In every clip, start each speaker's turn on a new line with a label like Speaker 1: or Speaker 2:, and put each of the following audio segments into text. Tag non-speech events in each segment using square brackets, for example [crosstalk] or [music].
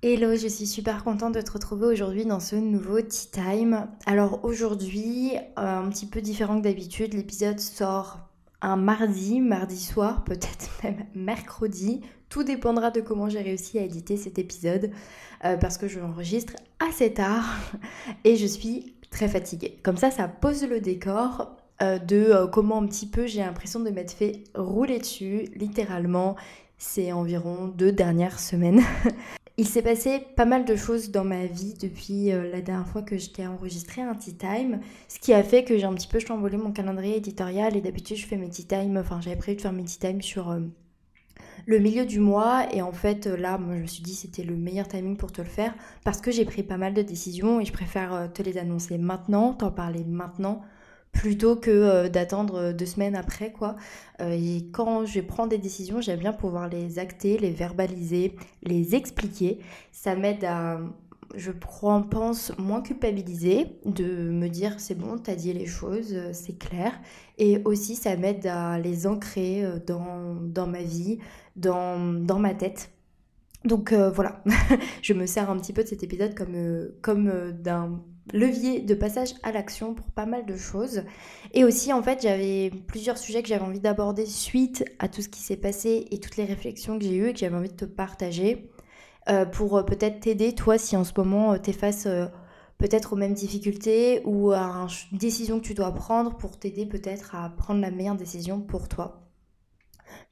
Speaker 1: Hello, je suis super contente de te retrouver aujourd'hui dans ce nouveau Tea Time. Alors aujourd'hui, euh, un petit peu différent que d'habitude, l'épisode sort un mardi, mardi soir, [laughs] peut-être même mercredi. Tout dépendra de comment j'ai réussi à éditer cet épisode euh, parce que je l'enregistre assez tard [laughs] et je suis très fatiguée. Comme ça, ça pose le décor euh, de comment un petit peu j'ai l'impression de m'être fait rouler dessus, littéralement. C'est environ deux dernières semaines. [laughs] Il s'est passé pas mal de choses dans ma vie depuis euh, la dernière fois que je t'ai enregistré un tea time, ce qui a fait que j'ai un petit peu chamboulé mon calendrier éditorial et d'habitude je fais mes tea time, enfin j'avais prévu de faire mes tea time sur euh, le milieu du mois. Et en fait euh, là je me suis dit c'était le meilleur timing pour te le faire parce que j'ai pris pas mal de décisions et je préfère te les annoncer maintenant, t'en parler maintenant plutôt que euh, d'attendre euh, deux semaines après quoi. Euh, et quand je prends des décisions, j'aime bien pouvoir les acter, les verbaliser, les expliquer. Ça m'aide à, je pense, moins culpabiliser, de me dire c'est bon, t'as dit les choses, c'est clair. Et aussi ça m'aide à les ancrer dans, dans ma vie, dans, dans ma tête. Donc voilà, [laughs] je me sers un petit peu de cet épisode comme, comme d'un levier de passage à l'action pour pas mal de choses. Et aussi, en fait, j'avais plusieurs sujets que j'avais envie d'aborder suite à tout ce qui s'est passé et toutes les réflexions que j'ai eues et que j'avais envie de te partager euh, pour euh, peut-être t'aider, toi, si en ce moment euh, t'es face peut-être aux mêmes difficultés ou à une décision que tu dois prendre pour t'aider peut-être à prendre la meilleure décision pour toi.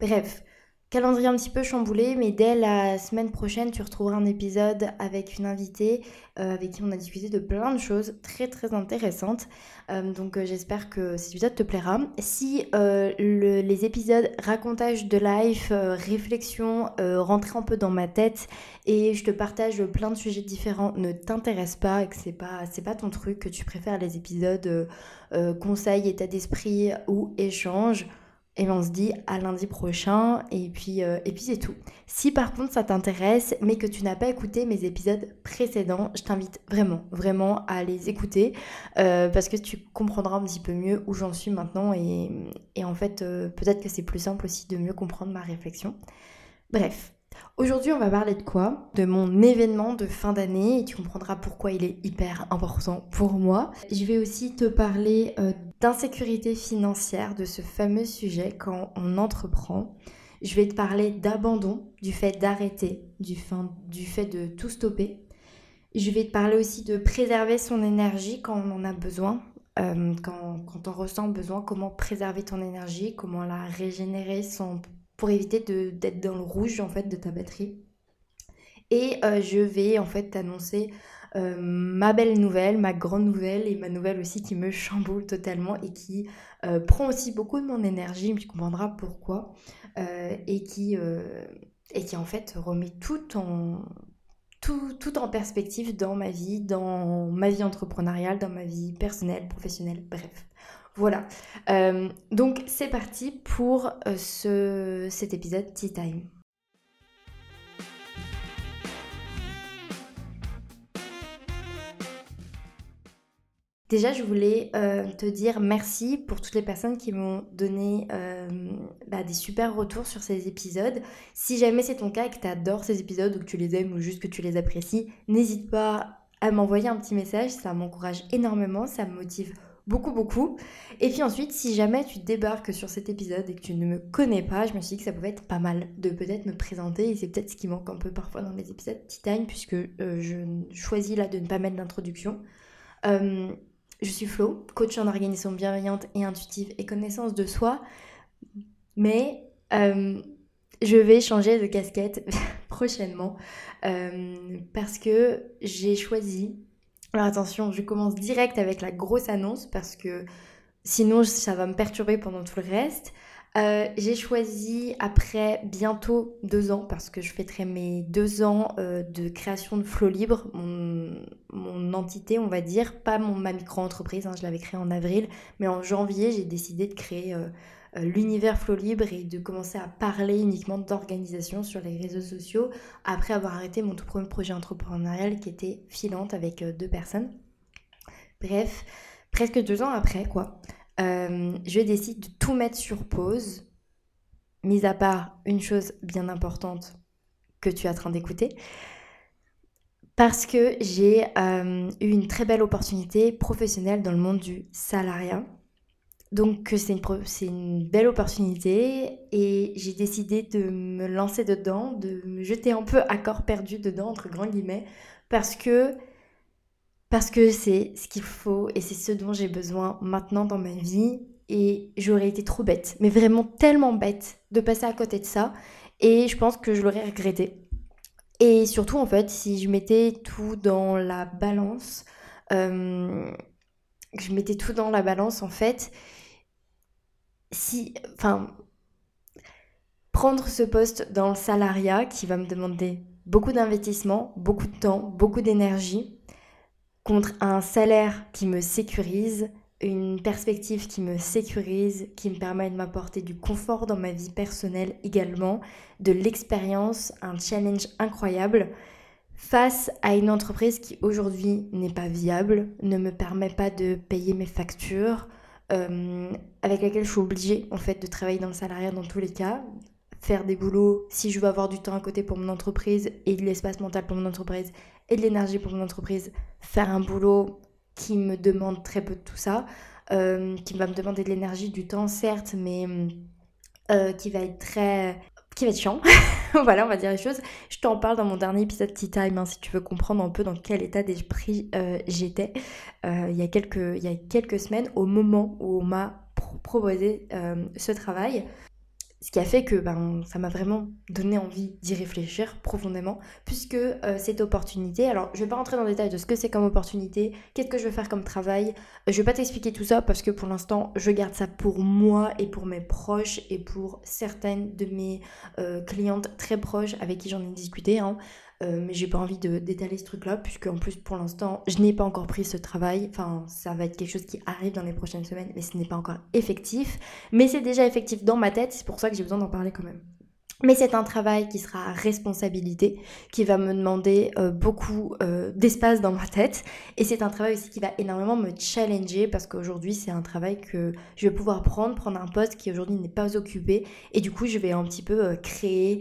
Speaker 1: Bref, Calendrier un petit peu chamboulé, mais dès la semaine prochaine, tu retrouveras un épisode avec une invitée euh, avec qui on a discuté de plein de choses très très intéressantes. Euh, donc euh, j'espère que cet épisode te plaira. Si les épisodes racontage de life, réflexion, rentrer un peu dans ma tête et je te partage plein de sujets différents ne t'intéressent pas et que c'est pas, c'est pas ton truc, que tu préfères les épisodes conseils, état d'esprit ou échange, et ben, on se dit à lundi prochain et puis, euh, et puis c'est tout. Si par contre ça t'intéresse mais que tu n'as pas écouté mes épisodes précédents, je t'invite vraiment, vraiment à les écouter euh, parce que tu comprendras un petit peu mieux où j'en suis maintenant et, et en fait euh, peut-être que c'est plus simple aussi de mieux comprendre ma réflexion. Bref, Aujourd'hui, on va parler de quoi? De mon événement de fin d'année et tu comprendras pourquoi il est hyper important pour moi. Je vais aussi te parler d'insécurité financière, de ce fameux sujet quand on entreprend. Je vais te parler d'abandon, du fait d'arrêter, du, fait de tout stopper. Je vais te parler aussi de préserver son énergie quand on en a besoin, euh, quand, quand, on ressent besoin, comment préserver ton énergie, comment la régénérer sans pour éviter d'être dans le rouge en fait de ta batterie. Et euh, je vais en fait t'annoncer euh, ma belle nouvelle, ma grande nouvelle et ma nouvelle aussi qui me chamboule totalement et qui euh, prend aussi beaucoup de mon énergie, mais tu comprendras pourquoi, et, qui, et qui en fait remet tout en, tout, tout, en perspective dans ma vie, dans ma vie entrepreneuriale, dans ma vie personnelle, professionnelle, bref. Voilà. Euh, donc c'est parti pour euh, ce, cet épisode Tea Time. Déjà, je voulais euh, te dire merci pour toutes les personnes qui m'ont donné bah, des super retours sur ces épisodes. Si jamais c'est ton cas et que tu adores ces épisodes ou que tu les aimes ou juste que tu les apprécies, n'hésite pas à m'envoyer un petit message. Ça m'encourage énormément, ça me motive beaucoup, beaucoup. Et puis ensuite, si jamais tu débarques sur cet épisode et que tu ne me connais pas, je me suis dit que ça pouvait être pas mal de peut-être me présenter. Et c'est peut-être ce qui manque un peu parfois dans les épisodes Titane, puisque euh, je choisis là de ne pas mettre d'introduction. Euh, je suis Flo, coach en organisation bienveillante et intuitive et connaissance de soi. Mais euh, je vais changer de casquette [laughs] prochainement parce que j'ai choisi alors attention, je commence direct avec la grosse annonce parce que sinon ça va me perturber pendant tout le reste. Euh, j'ai choisi après bientôt deux ans, parce que je fêterai mes deux ans euh, de création de Flow Libre, mon, entité on va dire, pas mon, ma micro-entreprise, hein, je l'avais créée en avril, mais en janvier j'ai décidé de créer euh, l'univers flow libre et de commencer à parler uniquement d'organisation sur les réseaux sociaux après avoir arrêté mon tout premier projet entrepreneurial qui était filante avec deux personnes. Bref, presque deux ans après quoi, euh, je décide de tout mettre sur pause, mis à part une chose bien importante que tu es en train d'écouter. parce que j'ai euh, eu une très belle opportunité professionnelle dans le monde du salariat. Donc c'est une, une, belle opportunité et j'ai décidé de me lancer dedans, de me jeter un peu à corps perdu dedans, entre grands guillemets, parce que parce que c'est ce qu'il faut et c'est ce dont j'ai besoin maintenant dans ma vie et j'aurais été trop bête, mais vraiment tellement bête de passer à côté de ça et je pense que je l'aurais regretté. Et surtout en fait, si je mettais tout dans la balance, euh, je mettais tout dans la balance en fait, si, enfin, prendre ce poste dans le salariat qui va me demander beaucoup d'investissement, beaucoup de temps, beaucoup d'énergie, contre un salaire qui me sécurise, une perspective qui me sécurise, qui me permet de m'apporter du confort dans ma vie personnelle également, de l'expérience, un challenge incroyable face à une entreprise qui aujourd'hui n'est pas viable, ne me permet pas de payer mes factures, euh, avec laquelle je suis obligée en fait de travailler dans le salariat dans tous les cas, faire des boulots si je veux avoir du temps à côté pour mon entreprise et de l'espace mental pour mon entreprise et de l'énergie pour mon entreprise, faire un boulot qui me demande très peu de tout ça, euh, qui va me demander de l'énergie, du temps certes, mais euh, qui va être très... qui va être chiant. [laughs] voilà, on va dire les choses. Je t'en parle dans mon dernier épisode Tea Time, hein, si tu veux comprendre un peu dans quel état d'esprit euh, j'étais il, y a quelques, il y a quelques semaines, au moment où on m'a proposé ce travail. Ce qui a fait que ben, ça m'a vraiment donné envie d'y réfléchir profondément, puisque euh, cette opportunité, alors je vais pas rentrer dans le détail de ce que c'est comme opportunité, qu'est-ce que je vais faire comme travail, je vais pas t'expliquer tout ça parce que pour l'instant je garde ça pour moi et pour mes proches et pour certaines de mes euh, clientes très proches avec qui j'en ai discuté. Hein. Euh, mais j'ai pas envie d'étaler ce truc-là, puisque en plus pour l'instant, je n'ai pas encore pris ce travail. Enfin, ça va être quelque chose qui arrive dans les prochaines semaines, mais ce n'est pas encore effectif. Mais c'est déjà effectif dans ma tête, c'est pour ça que j'ai besoin d'en parler quand même. Mais c'est un travail qui sera à responsabilité, qui va me demander euh, beaucoup euh, d'espace dans ma tête. Et c'est un travail aussi qui va énormément me challenger parce qu'aujourd'hui c'est un travail que je vais pouvoir prendre, prendre un poste qui aujourd'hui n'est pas occupé. Et du coup je vais un petit peu euh, créer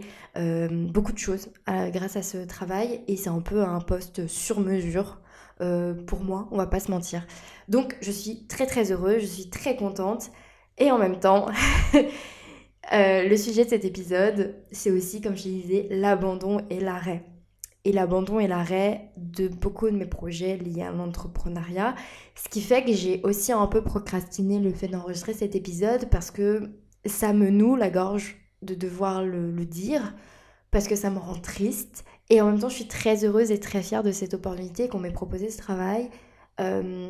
Speaker 1: beaucoup de choses grâce à ce travail. Et c'est un peu un poste sur mesure. pour moi, on va pas se mentir. Donc je suis très très heureuse, je suis très contente. Et en même temps, [laughs] Euh, le sujet de cet épisode, c'est aussi, comme je disais, l'abandon et l'arrêt. Et l'abandon et l'arrêt de beaucoup de mes projets liés à l'entrepreneuriat. Ce qui fait que j'ai aussi un peu procrastiné le fait d'enregistrer cet épisode parce que ça me noue la gorge de devoir le, dire, parce que ça me rend triste. Et en même temps, je suis très heureuse et très fière de cette opportunité qu'on m'ait proposé ce travail. Euh,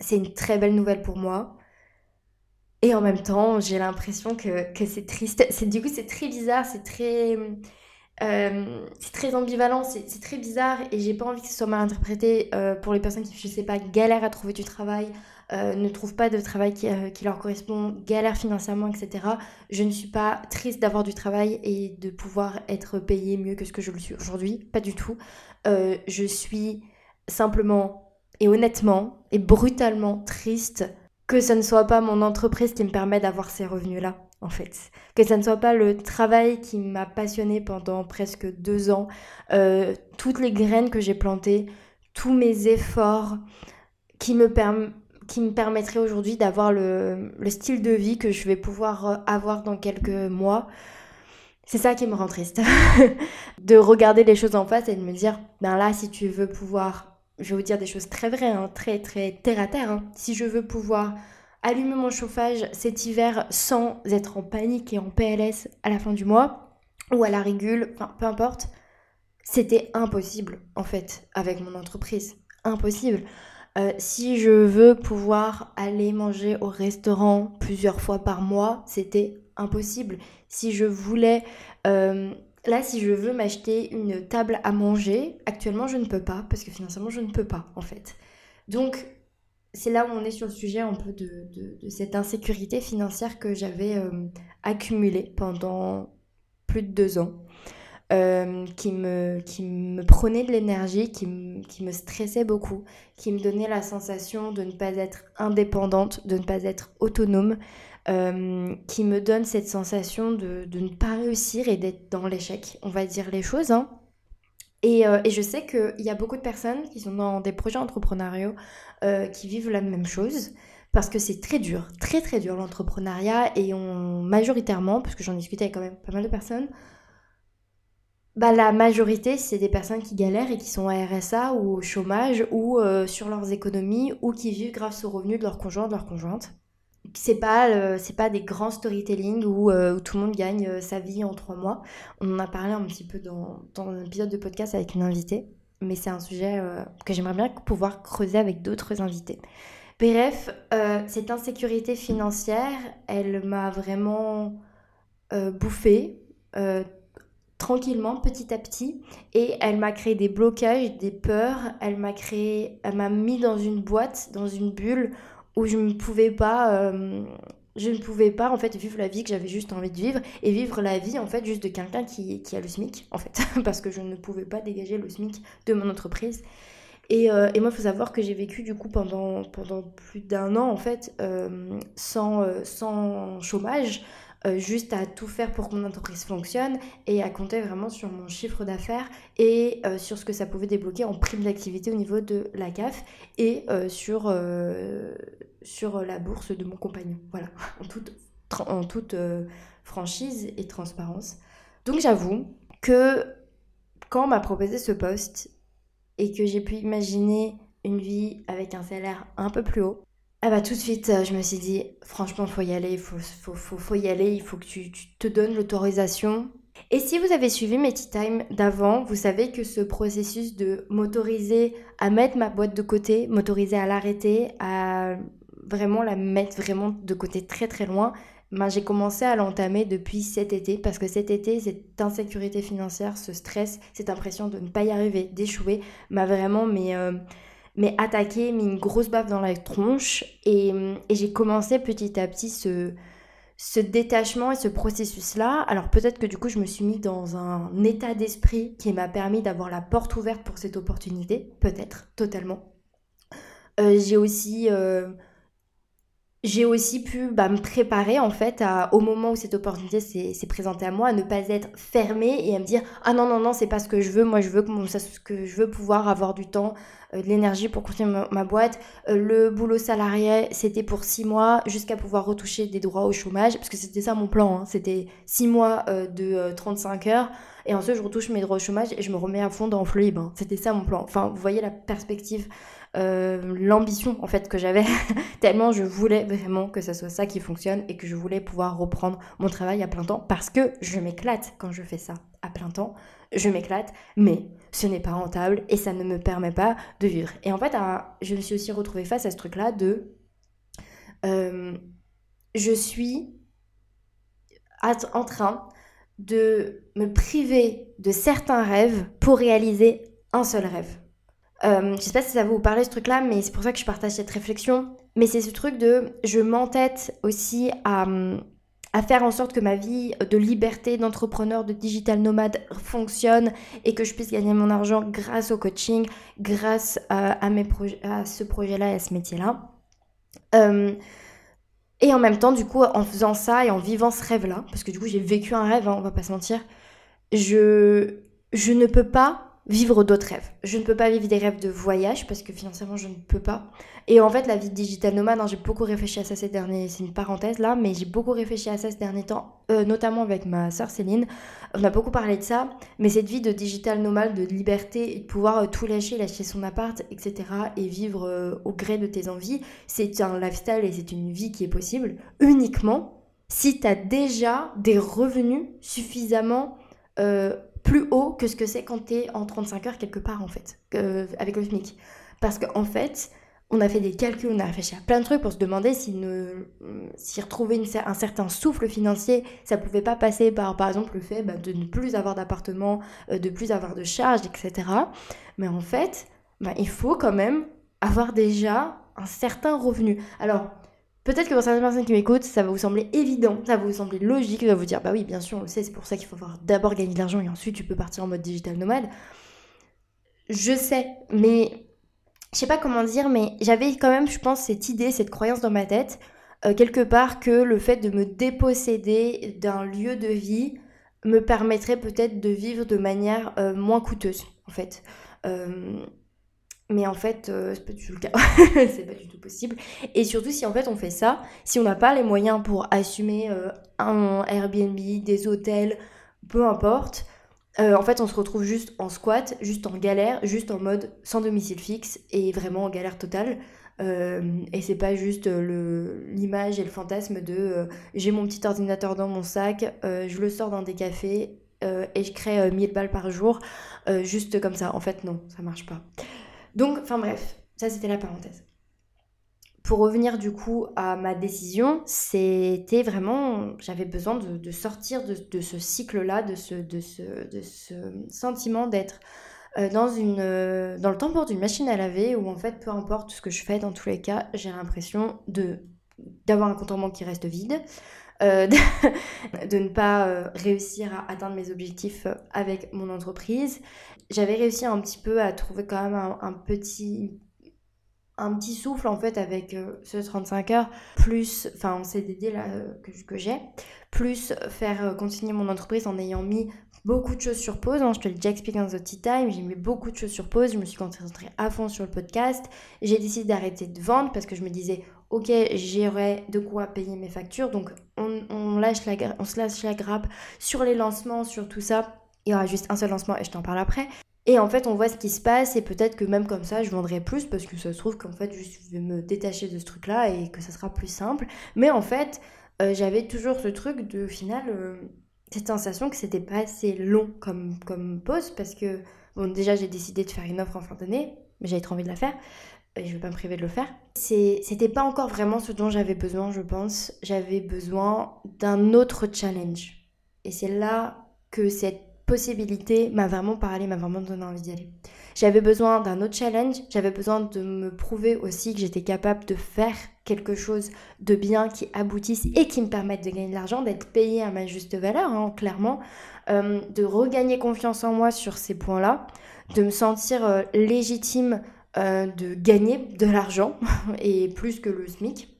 Speaker 1: c'est une très belle nouvelle pour moi. Et en même temps, j'ai l'impression que, que c'est triste. Du coup, c'est très bizarre, c'est très, euh, c'est très ambivalent, c'est, très bizarre et j'ai pas envie que ce soit mal interprété euh, pour les personnes qui, je sais pas, galèrent à trouver du travail, euh, ne trouvent pas de travail qui, qui, leur correspond, galèrent financièrement, etc. Je ne suis pas triste d'avoir du travail et de pouvoir être payée mieux que ce que je le suis aujourd'hui, pas du tout. je suis simplement et honnêtement et brutalement triste que ce ne soit pas mon entreprise qui me permet d'avoir ces revenus-là, en fait. Que ce ne soit pas le travail qui m'a passionné pendant presque deux ans, euh, toutes les graines que j'ai plantées, tous mes efforts qui me, qui me permettraient aujourd'hui d'avoir le, le, style de vie que je vais pouvoir euh, avoir dans quelques mois. C'est ça qui me rend triste. [laughs] de regarder les choses en face et de me dire, ben là, si tu veux pouvoir je vais vous dire des choses très vraies, hein, très très terre à terre. Hein. Si je veux pouvoir allumer mon chauffage cet hiver sans être en panique et en PLS à la fin du mois, ou à la régule, peu importe, c'était impossible en fait avec mon entreprise. Impossible. Euh, si je veux pouvoir aller manger au restaurant plusieurs fois par mois, c'était impossible. Si je voulais euh, Là, si je veux m'acheter une table à manger, actuellement, je ne peux pas, parce que financièrement, je ne peux pas, en fait. Donc, c'est là où on est sur le sujet un peu de, cette insécurité financière que j'avais euh, accumulée pendant plus de deux ans. Euh, qui, me, qui me prenait de l'énergie, qui, qui, me stressait beaucoup, qui me donnait la sensation de ne pas être indépendante, de ne pas être autonome, euh, qui me donne cette sensation de, de, ne pas et d'être dans l'échec, on va dire les choses. Hein. Et, euh, et je sais qu'il y a beaucoup de personnes qui sont dans des projets entrepreneuriaux euh, qui vivent la même chose parce que c'est très dur, très très dur l'entrepreneuriat et on majoritairement, parce que j'en discutais avec quand même pas mal de personnes, bah, la majorité c'est des personnes qui galèrent et qui sont à RSA ou au chômage ou euh, sur leurs économies ou qui vivent grâce aux revenus de leur conjoint, de leur conjointe. C'est pas, euh, c'est pas des grands storytelling où, euh, tout le monde gagne sa vie en trois mois. On en a parlé un petit peu dans, dans un épisode de podcast avec une invitée, mais c'est un sujet que j'aimerais bien pouvoir creuser avec d'autres invités. Bref, euh, cette insécurité financière, elle m'a vraiment euh, bouffée euh, tranquillement, petit à petit, et elle m'a créé des blocages, des peurs. Elle m'a créé, elle m'a mis dans une boîte, dans une bulle où je ne pouvais pas, je ne pouvais pas en fait vivre la vie que j'avais juste envie de vivre et vivre la vie en fait juste de quelqu'un qui, qui a le SMIC en fait, [laughs] parce que je ne pouvais pas dégager le SMIC de mon entreprise. Euh, et, moi, il faut savoir que j'ai vécu du coup pendant, pendant plus d'un an en fait euh, sans, euh, sans chômage, juste à tout faire pour que mon entreprise fonctionne et à compter vraiment sur mon chiffre d'affaires et sur ce que ça pouvait débloquer en prime d'activité au niveau de la CAF et sur, sur la bourse de mon compagnon. Voilà, [laughs] en toute, en toute franchise et transparence. Donc j'avoue que quand on m'a proposé ce poste, et que j'ai pu imaginer une vie avec un salaire un peu plus haut, ah bah tout de suite euh, je me suis dit franchement faut y aller, il faut, faut, faut, y aller, il faut que tu, tu te donnes l'autorisation. Et si vous avez suivi mes tea time d'avant, vous savez que ce processus de m'autoriser à mettre ma boîte de côté, m'autoriser à l'arrêter, à vraiment la mettre vraiment de côté très très loin, ben, j'ai commencé à l'entamer depuis cet été parce que cet été, cette insécurité financière, ce stress, cette impression de ne pas y arriver, d'échouer, m'a vraiment mais, euh, mais attaqué, mis une grosse baffe dans la tronche et, et j'ai commencé petit à petit ce, ce détachement et ce processus-là. Alors peut-être que du coup, je me suis mis dans un état d'esprit qui m'a permis d'avoir la porte ouverte pour cette opportunité, peut-être, totalement. Euh, j'ai aussi... Euh, j'ai aussi pu bah, me préparer en fait au moment où cette opportunité s'est présentée à moi, à ne pas être fermée et à me dire ah non non non c'est pas ce que je veux, moi je veux que, ce que je veux pouvoir avoir du temps, euh, de l'énergie pour continuer ma, boîte. Euh, le boulot salarié c'était pour six mois jusqu'à pouvoir retoucher des droits au chômage parce que c'était ça mon plan, hein. c'était six mois euh, de 35 heures et ensuite je retouche mes droits au chômage et je me remets à fond dans le libre. Hein. C'était ça mon plan. Enfin vous voyez la perspective euh, l'ambition en fait que j'avais. [laughs] Tellement je voulais vraiment que ça soit ça qui fonctionne et que je voulais pouvoir reprendre mon travail à plein temps parce que je m'éclate quand je fais ça à plein temps. Je m'éclate mais ce n'est pas rentable et ça ne me permet pas de vivre. Et en fait je me suis aussi retrouvée face à ce truc là de euh, je suis en train de me priver de certains rêves pour réaliser un seul rêve euh, je sais pas si ça va vous parler ce truc-là, mais c'est pour ça que je partage cette réflexion. Mais c'est ce truc de je m'entête aussi à, faire en sorte que ma vie de liberté, d'entrepreneur, de digital nomade fonctionne et que je puisse gagner mon argent grâce au coaching, grâce à, mes à ce projet-là et à ce métier-là. Euh, et en même temps, du coup, en faisant ça et en vivant ce rêve-là, parce que du coup, j'ai vécu un rêve, hein, on va pas se mentir, je, je ne peux pas vivre d'autres rêves. Je ne peux pas vivre des rêves de voyage parce que financièrement je ne peux pas. Et en fait la vie digital nomade, hein, j'ai beaucoup réfléchi à ça ces derniers, c'est une parenthèse là, mais j'ai beaucoup réfléchi à ça ces derniers temps, euh, notamment avec ma soeur Céline. On a beaucoup parlé de ça, mais cette vie de digital nomade, de liberté de pouvoir euh, tout lâcher, lâcher son appart, etc. et vivre euh, au gré de tes envies, c'est un lifestyle et c'est une vie qui est possible uniquement si tu as déjà des revenus suffisamment plus haut que ce que c'est quand tu es en 35 heures quelque part en fait, avec le SMIC. Parce qu'en fait, on a fait des calculs, on a réfléchi à plein de trucs pour se demander si, ne, si retrouver un certain souffle financier, ça pouvait pas passer par par exemple le fait bah, de ne plus avoir d'appartement, euh, de plus avoir de charges, etc. Mais en fait, bah, il faut quand même avoir déjà un certain revenu. Alors, Peut-être que pour certaines personnes qui m'écoutent, ça va vous sembler évident, ça va vous sembler logique, va vous dire bah oui, bien sûr, on le sait, c'est pour ça qu'il faut d'abord gagner de l'argent et ensuite tu peux partir en mode digital nomade. Je sais, mais je sais pas comment dire, mais j'avais quand même, je pense, cette idée, cette croyance dans ma tête, euh, quelque part, que le fait de me déposséder d'un lieu de vie me permettrait peut-être de vivre de manière euh, moins coûteuse fait. Mais en fait, c'est pas du tout le cas. [laughs] c'est pas du tout possible. Et surtout si en fait on fait ça, si on n'a pas les moyens pour assumer un Airbnb, des hôtels, peu importe, en fait, on se retrouve juste en squat, juste en galère, juste en mode sans domicile fixe et vraiment en galère totale. Euh, et c'est pas juste euh, l'image et le fantasme de euh, j'ai mon petit ordinateur dans mon sac, je le sors dans des cafés et je crée 1000 balles par jour, juste comme ça. En fait, non, ça marche pas. Donc, enfin bref, ça c'était la parenthèse. Pour revenir du coup à ma décision, c'était vraiment, j'avais besoin de, sortir de, ce cycle-là, de ce, sentiment d'être euh, euh, dans le tambour d'une machine à laver où en fait peu importe ce que je fais dans tous les cas j'ai l'impression d'avoir un compte en banque qui reste vide euh, [laughs] de, ne pas réussir à atteindre mes objectifs avec mon entreprise j'avais réussi un petit peu à trouver quand même un, petit un petit souffle en fait avec ce 35 heures plus enfin en CDD là que, que j'ai plus faire continuer mon entreprise en ayant mis beaucoup de choses sur pause. Hein. Je te l'ai déjà expliqué dans The Tea Time. J'ai mis beaucoup de choses sur pause. Je me suis concentrée à fond sur le podcast. J'ai décidé d'arrêter de vendre parce que je me disais, ok, j'aurai de quoi payer mes factures. Donc, on, lâche la, on se lâche la grappe sur les lancements, sur tout ça. Il y aura juste un seul lancement et je t'en parle après. Et en fait, on voit ce qui se passe et peut-être que même comme ça, je vendrai plus parce que ça se trouve qu'en fait, je vais me détacher de ce truc-là et que ça sera plus simple. Mais en fait, euh, j'avais toujours ce truc de, final, euh, cette sensation que c'était pas assez long comme, comme pause parce que, bon, déjà j'ai décidé de faire une offre en fin d'année, mais j'avais trop envie de la faire et je vais pas me priver de le faire. C'était pas encore vraiment ce dont j'avais besoin, je pense. J'avais besoin d'un autre challenge. Et c'est là que cette possibilité m'a vraiment parlé, m'a vraiment donné envie d'y aller. J'avais besoin d'un autre challenge, j'avais besoin de me prouver aussi que j'étais capable de faire quelque chose de bien qui aboutisse et qui me permette de gagner de l'argent, d'être payé à ma juste valeur, hein, clairement, euh, de regagner confiance en moi sur ces points-là, de me sentir euh, légitime euh, de gagner de l'argent [laughs] et plus que le SMIC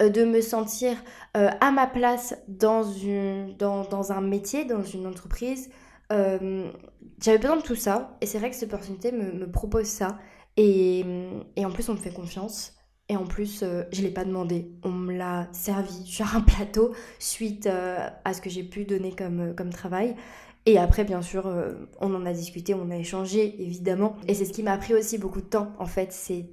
Speaker 1: de me sentir à ma place dans, une, dans, dans, un métier, dans une entreprise, euh, j'avais besoin de tout ça. Et c'est vrai que cette opportunité me, propose ça. Et, et, en plus on me fait confiance. Et en plus euh, je l'ai pas demandé. On me l'a servi [laughs] sur un plateau suite euh, à ce que j'ai pu donner comme, comme travail. Et après bien sûr on en a discuté on a échangé évidemment. Et c'est ce qui m'a pris aussi beaucoup de temps en fait. Ces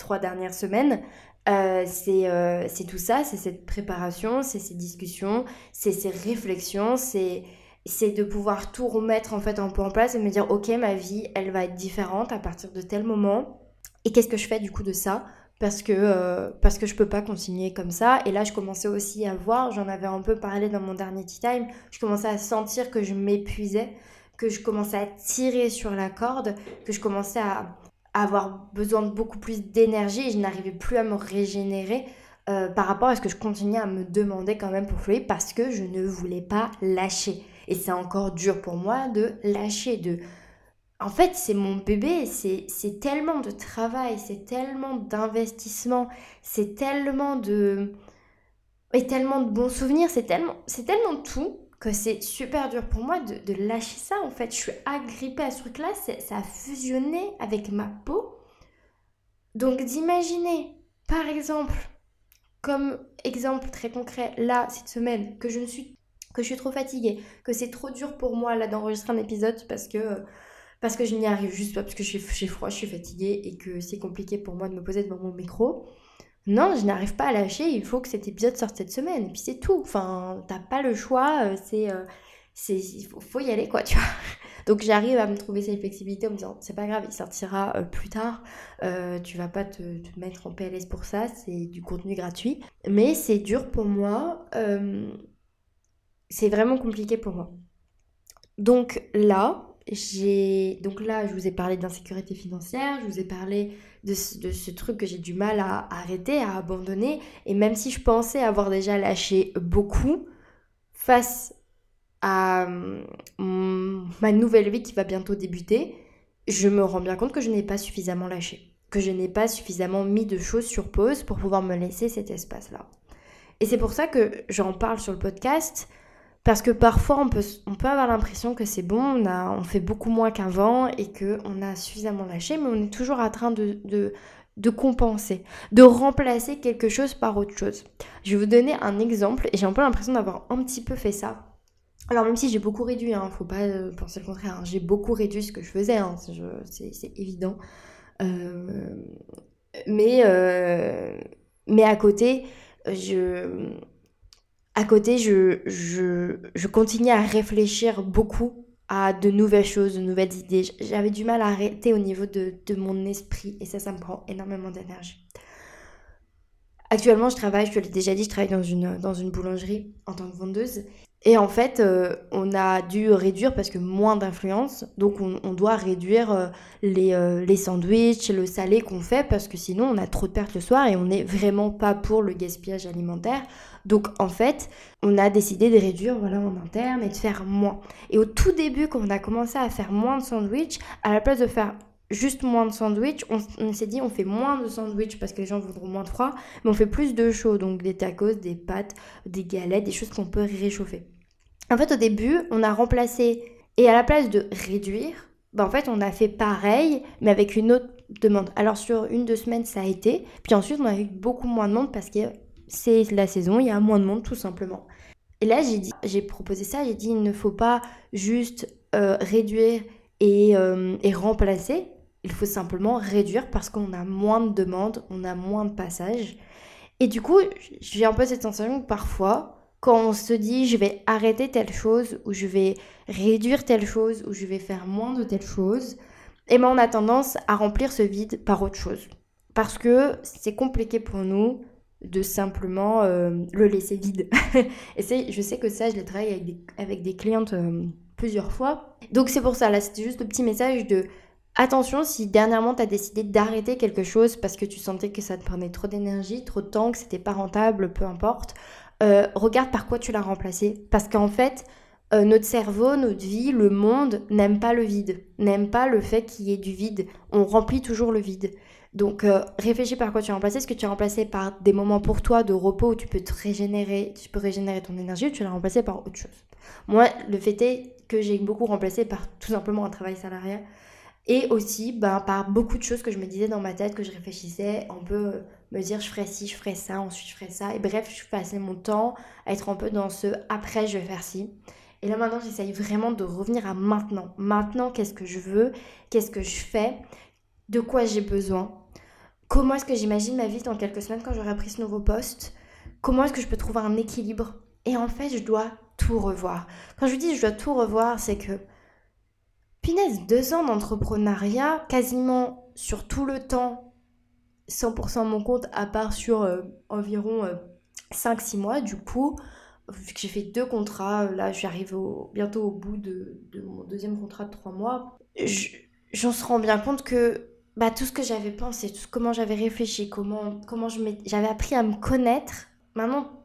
Speaker 1: trois dernières semaines c'est tout ça c'est cette préparation c'est ces discussions c'est ces réflexions c'est c'est de pouvoir tout remettre en fait un peu en place et me dire ok ma vie elle va être différente à partir de tel moment. Et qu'est-ce que je fais du coup de ça? Parce que euh, parce que je peux pas continuer comme ça. Et là je commençais aussi à voir j'en avais un peu parlé dans mon dernier tea time je commençais à sentir que je m'épuisais que je commençais à tirer sur la corde que je commençais à avoir besoin de beaucoup plus d'énergie et je n'arrivais plus à me régénérer euh, par rapport à ce que je continuais à me demander quand même pour fluer parce que je ne voulais pas lâcher. Et c'est encore dur pour moi de lâcher, de... En fait, c'est mon bébé, c'est tellement de travail, c'est tellement d'investissement, c'est tellement de... Et tellement de bons souvenirs, c'est tellement, tellement tout que c'est super dur pour moi de, lâcher ça en fait. Je suis agrippée à ce truc-là, ça a fusionné avec ma peau. Donc d'imaginer, par exemple, comme exemple très concret, là, cette semaine, que je suis je suis trop fatiguée, que c'est trop dur pour moi là d'enregistrer un épisode parce que parce que je n'y arrive juste pas parce que j'ai froid, je suis fatiguée et que c'est compliqué pour moi de me poser devant mon micro. Non, je n'arrive pas à lâcher, il faut que cet épisode sorte cette semaine. Puis c'est tout. Enfin, t'as pas le choix, euh, c'est. Euh, c'est il faut, y aller quoi, tu vois. [laughs] Donc j'arrive à me trouver cette flexibilité en me disant c'est pas grave, il sortira euh, plus tard. tu vas pas te, te, mettre en PLS pour ça, c'est du contenu gratuit. Mais c'est dur pour moi c'est vraiment compliqué pour moi. Donc là, donc là, je vous ai parlé d'insécurité financière, je vous ai parlé de ce, truc que j'ai du mal à, arrêter, à abandonner. Et même si je pensais avoir déjà lâché beaucoup, face à hum, ma nouvelle vie qui va bientôt débuter, je me rends bien compte que je n'ai pas suffisamment lâché, que je n'ai pas suffisamment mis de choses sur pause pour pouvoir me laisser cet espace-là. Et c'est pour ça que j'en parle sur le podcast, Parce que parfois, on peut, avoir l'impression que c'est bon, on, fait beaucoup moins qu'avant et qu'on a suffisamment lâché, mais on est toujours en train de, compenser, de remplacer quelque chose par autre chose. Je vais vous donner un exemple et j'ai un peu l'impression d'avoir un petit peu fait ça. Alors même si j'ai beaucoup réduit, hein, faut pas euh, penser le contraire, hein, j'ai beaucoup réduit ce que je faisais, hein, c'est évident. Euh, euh, mais à côté, je, à côté, je, je, à réfléchir beaucoup à de nouvelles choses, de nouvelles idées. J'avais du mal à arrêter au niveau de, mon esprit et ça, ça me prend énormément d'énergie. Actuellement, je travaille, je te l'ai déjà dit, je travaille dans une boulangerie en tant que vendeuse. Et en fait, euh, on a dû réduire parce que moins d'influence. Donc, on, doit réduire euh, les, euh, les sandwichs, le salé qu'on fait parce que sinon, on a trop de pertes le soir et on n'est vraiment pas pour le gaspillage alimentaire. Donc, en fait, on a décidé de réduire voilà, en interne et de faire moins. Et au tout début, quand on a commencé à faire moins de sandwichs, à la place de faire juste moins de sandwich. On, s'est dit on fait moins de sandwich parce que les gens voudront moins de froid, mais on fait plus de chaud, donc des tacos, des pâtes, des galettes, des choses qu'on peut réchauffer. En fait, au début, on a remplacé et à la place de réduire, ben en fait, on a fait pareil, mais avec une autre demande. Alors sur une deux semaines, ça a été, puis ensuite on a eu beaucoup moins de monde parce que c'est la saison, il y a moins de monde tout simplement. Et là, j'ai proposé ça, j'ai dit il ne faut pas juste euh, réduire et, euh, et remplacer, il faut simplement réduire parce qu'on a moins de demandes, on a moins de passages. Et du coup, j'ai un peu cette sensation que parfois, quand on se dit je vais arrêter telle chose, ou je vais réduire telle chose, ou je vais faire moins de telle chose, et eh ben on a tendance à remplir ce vide par autre chose. Parce que c'est compliqué pour nous de simplement euh, le laisser vide. [laughs] et je sais que ça, je l'ai travaillé avec des, avec des clientes euh, plusieurs fois. Donc c'est pour ça, là, c'était juste le petit message de Attention, si dernièrement tu as décidé d'arrêter quelque chose parce que tu sentais que ça te prenait trop d'énergie, trop de temps, que c'était pas rentable, peu importe, euh, regarde par quoi tu l'as remplacé. Parce qu'en fait, euh, notre cerveau, notre vie, le monde n'aime pas le vide, n'aime pas le fait qu'il y ait du vide. On remplit toujours le vide. Donc euh, réfléchis par quoi tu as remplacé. Est-ce que tu as remplacé par des moments pour toi de repos où tu peux régénérer, tu peux régénérer ton énergie ou tu l'as remplacé par autre chose? Moi, le fait est que j'ai beaucoup remplacé par tout simplement un travail salarial et aussi ben, par beaucoup de choses que je me disais dans ma tête, que je réfléchissais, on peut me dire je ferai ci, je ferai ça, ensuite je ferai ça. Et bref, je passais mon temps à être un peu dans ce après je vais faire ci. Et là maintenant, j'essaye vraiment de revenir à maintenant. Maintenant, qu'est-ce que je veux? Qu'est-ce que je fais? De quoi j'ai besoin? Comment est-ce que j'imagine ma vie dans quelques semaines quand j'aurai pris ce nouveau poste? Comment est-ce que je peux trouver un équilibre? Et en fait, je dois tout revoir. Quand je dis je dois tout revoir, c'est que Pinaise, deux ans d'entrepreneuriat, quasiment sur tout le temps, 100% mon compte, à part sur euh, environ 5-6 euh, mois. Du coup, vu que j'ai fait deux contrats, là j'arrive bientôt au bout de, mon deuxième contrat de 3 mois, j'en se rends bien compte que bah, tout ce que j'avais pensé, tout comment j'avais réfléchi, comment, comment j'avais appris à me connaître, maintenant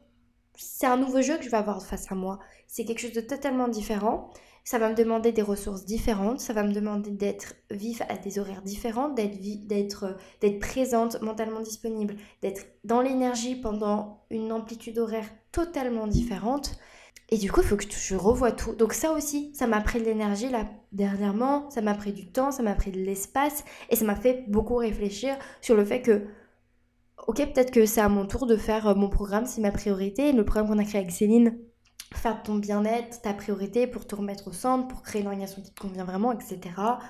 Speaker 1: c'est un nouveau jeu que je vais avoir face à moi. C'est quelque chose de totalement différent ça va me demander des ressources différentes, ça va me demander d'être vif à des horaires différents, d'être euh, d'être présente, mentalement disponible, d'être dans l'énergie pendant une amplitude horaire totalement différente. Et du coup, il faut que je revoie tout. Donc ça aussi, ça m'a pris de l'énergie là dernièrement, ça m'a pris du temps, ça m'a pris de l'espace et ça m'a fait beaucoup réfléchir sur le fait que ok, peut-être que c'est à mon tour de faire euh, mon programme, c'est ma priorité. Le programme qu'on a créé avec Céline, faire ton bien-être ta priorité pour te remettre au centre, pour créer une organisation qui te convient vraiment, etc.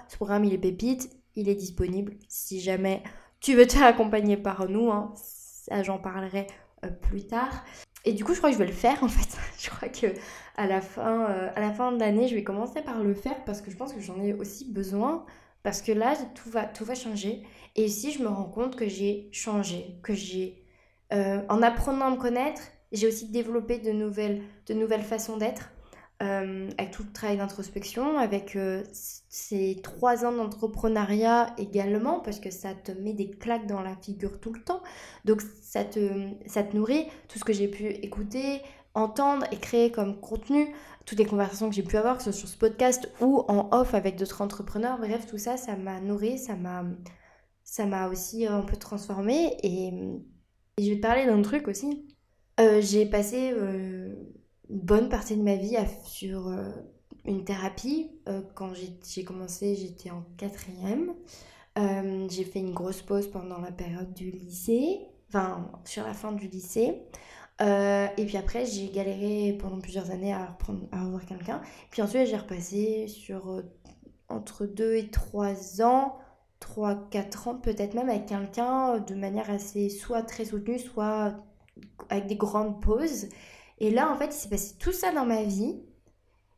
Speaker 1: Ce programme, il est pépite, il est disponible. Si jamais tu veux te faire accompagner par nous, hein, ça j'en parlerai euh, plus tard. Et du coup, je crois que je vais le faire en fait. [laughs] je crois que à la fin, euh, à la fin de l'année, je vais commencer par le faire parce que je pense que j'en ai aussi besoin. Parce que là, tout va, tout va changer. Et ici, je me rends compte que j'ai changé, que j'ai, euh, en apprenant à me connaître, j'ai aussi développé de nouvelles, de nouvelles façons d'être. Euh, avec tout le travail d'introspection, avec euh, ces trois ans d'entrepreneuriat également, parce que ça te met des claques dans la figure tout le temps. Donc ça te, ça te nourrit, tout ce que j'ai pu écouter, entendre et créer comme contenu, toutes les conversations que j'ai pu avoir, que ce soit sur ce podcast ou en off avec d'autres entrepreneurs, bref, tout ça, ça m'a nourri, ça m'a, ça m'a aussi un peu transformé. Et, et je vais te parler d'un truc aussi euh, j'ai passé euh, une bonne partie de ma vie sur une thérapie. quand j'ai commencé, j'étais en quatrième. j'ai fait une grosse pause pendant la période du lycée, enfin sur la fin du lycée. et puis après, j'ai galéré pendant plusieurs années à, reprendre, à revoir quelqu'un. Puis ensuite, j'ai repassé sur entre 2 et 3 ans 3-4 ans, peut-être même avec quelqu'un de manière assez soit très soutenue, soit avec des grandes pauses. Et là, en fait, il s'est passé tout ça dans ma vie.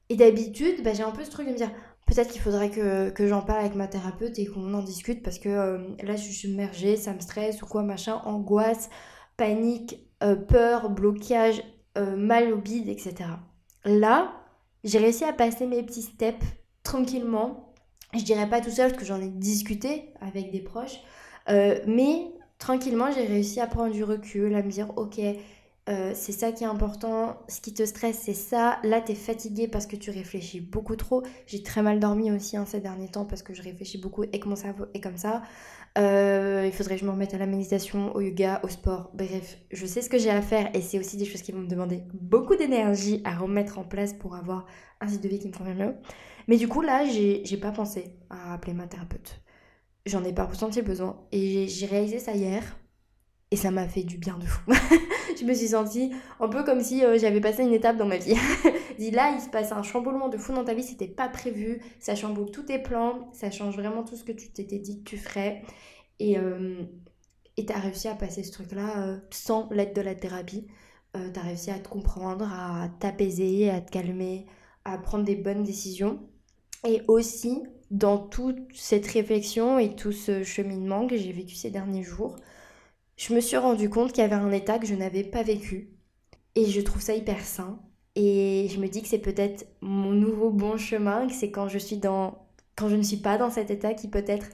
Speaker 1: Et d'habitude, bah, j'ai un peu ce truc de me dire, peut-être qu'il faudrait que, que j'en parle avec ma thérapeute et qu'on en discute parce que euh, là, je suis submergée, ça me stresse ou quoi, machin, angoisse, panique, euh, peur, blocage, euh, mal au bide, etc. Là, j'ai réussi à passer mes petits steps tranquillement je dirais pas tout seul parce que j'en ai discuté avec des proches, euh, mais tranquillement j'ai réussi à prendre du recul, à me dire ok, euh, c'est ça qui est important, ce qui te stresse c'est ça, là tu es fatigué parce que tu réfléchis beaucoup trop, j'ai très mal dormi aussi hein, ces derniers temps parce que je réfléchis beaucoup et que mon cerveau est comme ça, euh, il faudrait que je me remette à la méditation, au yoga, au sport, bref, je sais ce que j'ai à faire et c'est aussi des choses qui vont me demander beaucoup d'énergie à remettre en place pour avoir un site de vie qui me convient mieux. Mais du coup, là, j'ai pas pensé à appeler ma thérapeute. J'en ai pas ressenti besoin. Et j'ai réalisé ça hier. Et ça m'a fait du bien de fou. [laughs] je me suis sentie un peu comme si euh, j'avais passé une étape dans ma vie. [laughs] Dis là, il se passe un chamboulement de fou dans ta vie, c'était pas prévu. Ça chamboule tous tes plans, ça change vraiment tout ce que tu t'étais dit que tu ferais. Et euh, tu as réussi à passer ce truc-là euh, sans l'aide de la thérapie. Euh, tu as réussi à te comprendre, à t'apaiser, à te calmer, à prendre des bonnes décisions. Et aussi, dans toute cette réflexion et tout ce cheminement que j'ai vécu ces derniers jours, je me suis rendu compte qu'il y avait un état que je n'avais pas vécu. Et je trouve ça hyper sain. Et je me dis que c'est peut-être mon nouveau bon chemin, que c'est quand je suis dans quand je ne suis pas dans cet état qui peut-être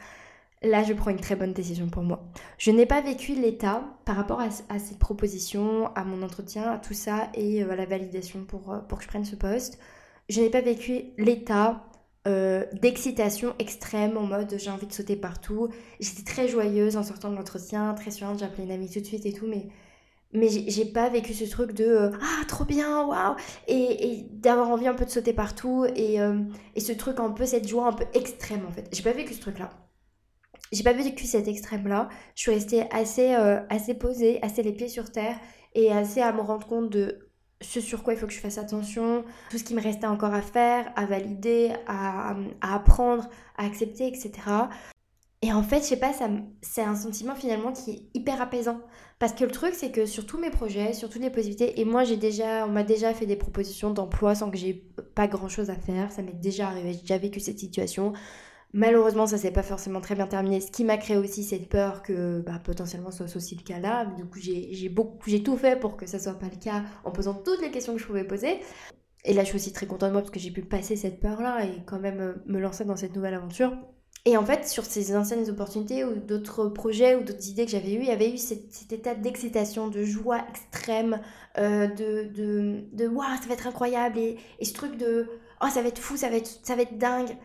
Speaker 1: là je prends une très bonne décision pour moi. Je n'ai pas vécu l'état par rapport à, cette proposition, à mon entretien, à tout ça et euh, à la validation pour, euh, pour que je prenne ce poste. Je n'ai pas vécu l'état euh, d'excitation extrême en mode j'ai envie de sauter partout. J'étais très joyeuse en sortant de l'entretien, très sûre, j'ai appelé une amie tout de suite et tout, mais, mais j'ai pas vécu ce truc de euh, ah trop bien, waouh, et, d'avoir envie un peu de sauter partout et, euh, et ce truc un peu, cette joie un peu extrême en fait. J'ai pas vécu ce truc là. J'ai pas vécu cet extrême là. Je suis restée assez, assez posée, assez les pieds sur terre et assez à me rendre compte de ce sur quoi il faut que je fasse attention, tout ce qui me restait encore à faire, à valider, à, apprendre, à accepter, etc. Et en fait, je sais pas, c'est un sentiment finalement qui est hyper apaisant. Parce que le truc, c'est que sur tous mes projets, sur toutes les possibilités, et moi j'ai déjà, on m'a déjà fait des propositions d'emploi sans que j'ai pas grand chose à faire, ça m'est déjà arrivé, j'ai déjà vécu cette situation. Malheureusement, ça s'est pas forcément très bien terminé, ce qui m'a créé aussi cette peur que bah, potentiellement ce soit aussi le cas là. Du coup, j'ai beaucoup, j'ai tout fait pour que ça soit pas le cas en posant toutes les questions que je pouvais poser. Et là, je suis aussi très contente de moi parce que j'ai pu passer cette peur-là et quand même euh, me lancer dans cette nouvelle aventure. Et en fait, sur ces anciennes opportunités ou d'autres projets ou d'autres idées que j'avais eues, il y avait eu cet, état d'excitation, de joie extrême, euh, de, de, de waouh, ça va être incroyable et, et, ce truc de oh, ça va être fou, ça va être, ça va être dingue.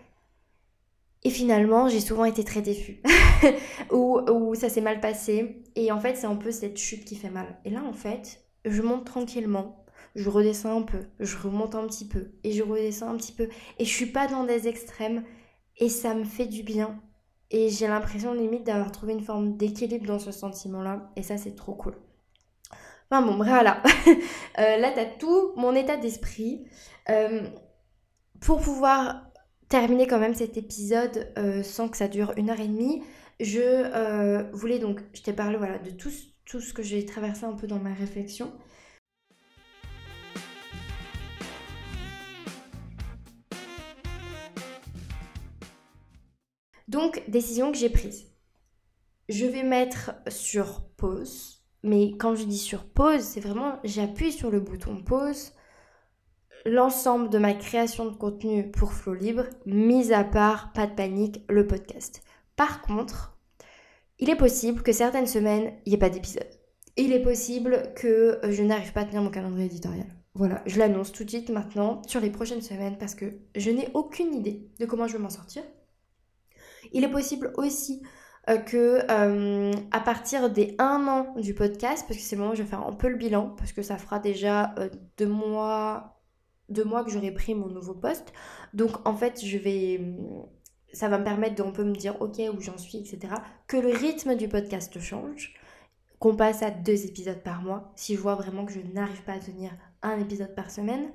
Speaker 1: Et finalement, j'ai souvent été très déçue. [laughs] ou, ça s'est mal passé. Et en fait, c'est un peu cette chute qui fait mal. Et là, en fait, je monte tranquillement. Je redescends un peu. Je remonte un petit peu. Et je redescends un petit peu. Et je suis pas dans des extrêmes. Et ça me fait du bien. Et j'ai l'impression limite d'avoir trouvé une forme d'équilibre dans ce sentiment-là. Et ça, c'est trop cool. Enfin bon, voilà. [laughs] euh, là, t'as tout mon état d'esprit. Euh, pour pouvoir terminer quand même cet épisode euh, sans que ça dure une heure et demie, je euh, voulais donc, je t'ai parlé voilà, de tout, tout ce que j'ai traversé un peu dans ma réflexion. Donc, décision que j'ai prise. Je vais mettre sur pause, mais quand je dis sur pause, c'est vraiment j'appuie sur le bouton pause l'ensemble de ma création de contenu pour Flow Libre, mis à part, pas de panique, le podcast. Par contre, il est possible que certaines semaines, il n'y ait pas d'épisode. Il est possible que je n'arrive pas à tenir mon calendrier éditorial. Voilà, je l'annonce tout de suite maintenant sur les prochaines semaines parce que je n'ai aucune idée de comment je vais m'en sortir. Il est possible aussi que à partir des un an du podcast, parce que c'est le moment où je vais faire un peu le bilan, parce que ça fera déjà deux mois, deux mois que j'aurai pris mon nouveau poste. Donc en fait, je vais ça va me permettre peu me dire ok où j'en suis, etc. Que le rythme du podcast change, qu'on passe à deux épisodes par mois, si je vois vraiment que je n'arrive pas à tenir un épisode par semaine.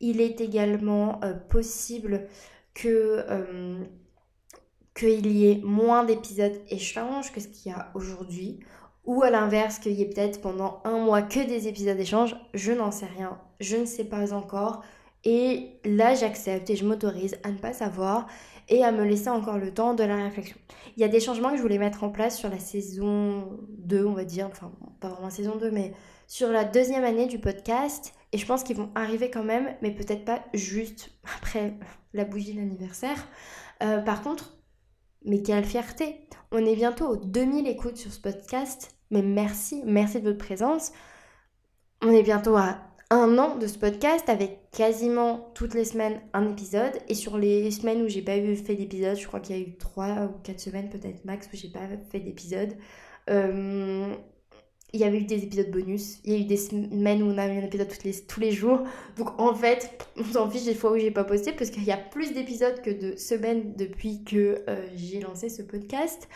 Speaker 1: Il est également euh, possible que euh, qu'il y ait moins d'épisodes échanges que ce qu'il y a aujourd'hui. Ou à l'inverse, qu'il y ait peut-être pendant un mois que des épisodes échanges. Je n'en sais rien. Je ne sais pas encore. Et là, j'accepte et je m'autorise à ne pas savoir et à me laisser encore le temps de la réflexion. Il y a des changements que je voulais mettre en place sur la saison 2, on va dire, enfin pas vraiment saison 2, mais sur la deuxième année du podcast. Et je pense qu'ils vont arriver quand même, mais peut-être pas juste après la bougie d'anniversaire. Euh, par contre, mais quelle fierté On est bientôt aux 2000 écoutes sur ce podcast. Mais merci, merci de votre présence. On est bientôt à un an de ce podcast avec quasiment toutes les semaines un épisode. Et sur les semaines où j'ai pas eu fait d'épisode, je crois qu'il y a eu 3 ou 4 semaines peut-être max où j'ai pas fait d'épisode. Euh, il y avait eu des épisodes bonus. Il y a eu des semaines où on a eu un épisode tous les, tous les jours. Donc en fait, [laughs] on s'en fiche des fois où j'ai pas posté parce qu'il y a plus d'épisodes que de semaines depuis que euh, j'ai lancé ce podcast.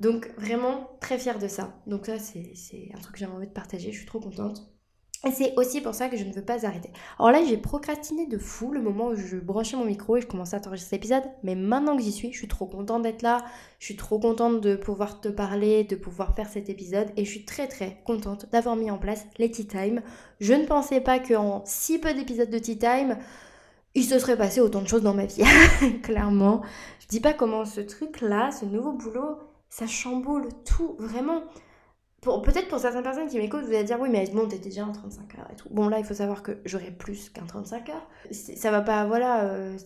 Speaker 1: Donc vraiment très fière de ça. Donc ça c'est un truc que j'avais envie de partager. Je suis trop contente. Et c'est aussi pour ça que je ne veux pas arrêter. Alors là, j'ai procrastiné de fou le moment où je branchais mon micro et je commençais à t'enregistrer cet épisode. Mais maintenant que j'y suis, je suis trop contente d'être là. Je suis trop contente de pouvoir te parler, de pouvoir faire cet épisode. Et je suis très très contente d'avoir mis en place les Tea Time. Je ne pensais pas qu'en si peu d'épisodes de Tea Time, il se serait passé autant de choses dans ma vie. [laughs] Clairement. Je dis pas comment ce truc-là, ce nouveau boulot, ça chamboule tout. Vraiment peut-être pour certaines personnes qui m'écoutent, vous allez dire oui, mais bon, t'es déjà en 35 heures et tout. Bon, là, il faut savoir que j'aurai plus qu'un 35 heures. Ça va pas, voilà. Euh,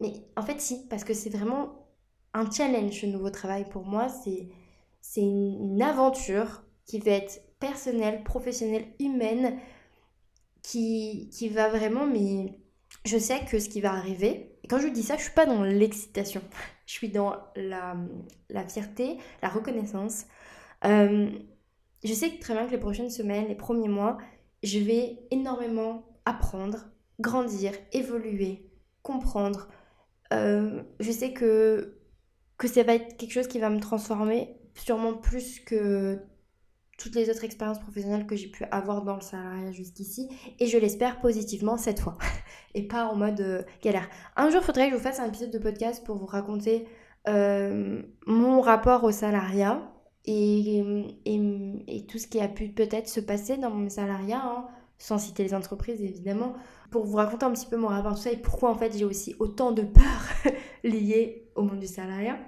Speaker 1: mais en fait, si, parce que c'est vraiment un challenge, ce nouveau travail pour moi. C'est, c'est une, aventure qui va être personnelle, professionnelle, humaine, qui, qui va vraiment, mais je sais que ce qui va arriver, quand je dis ça, je suis pas dans l'excitation, je suis dans la, fierté, la reconnaissance. Euh, je sais très bien que les prochaines semaines, les premiers mois, je vais énormément apprendre, grandir, évoluer, comprendre. Euh, je sais que, que ça va être quelque chose qui va me transformer, sûrement plus que toutes les autres expériences professionnelles que j'ai pu avoir dans le salariat jusqu'ici. Et je l'espère positivement cette fois. [laughs] et pas en mode euh, galère. Un jour, il faudrait que je vous fasse un épisode de podcast pour vous raconter euh, mon rapport au salariat et, tout ce qui a pu peut-être se passer dans mon salariat, hein, sans citer les entreprises évidemment, pour vous raconter un petit peu mon rapport à tout ça et pourquoi en fait j'ai aussi autant de peur [laughs] liées au monde du salariat.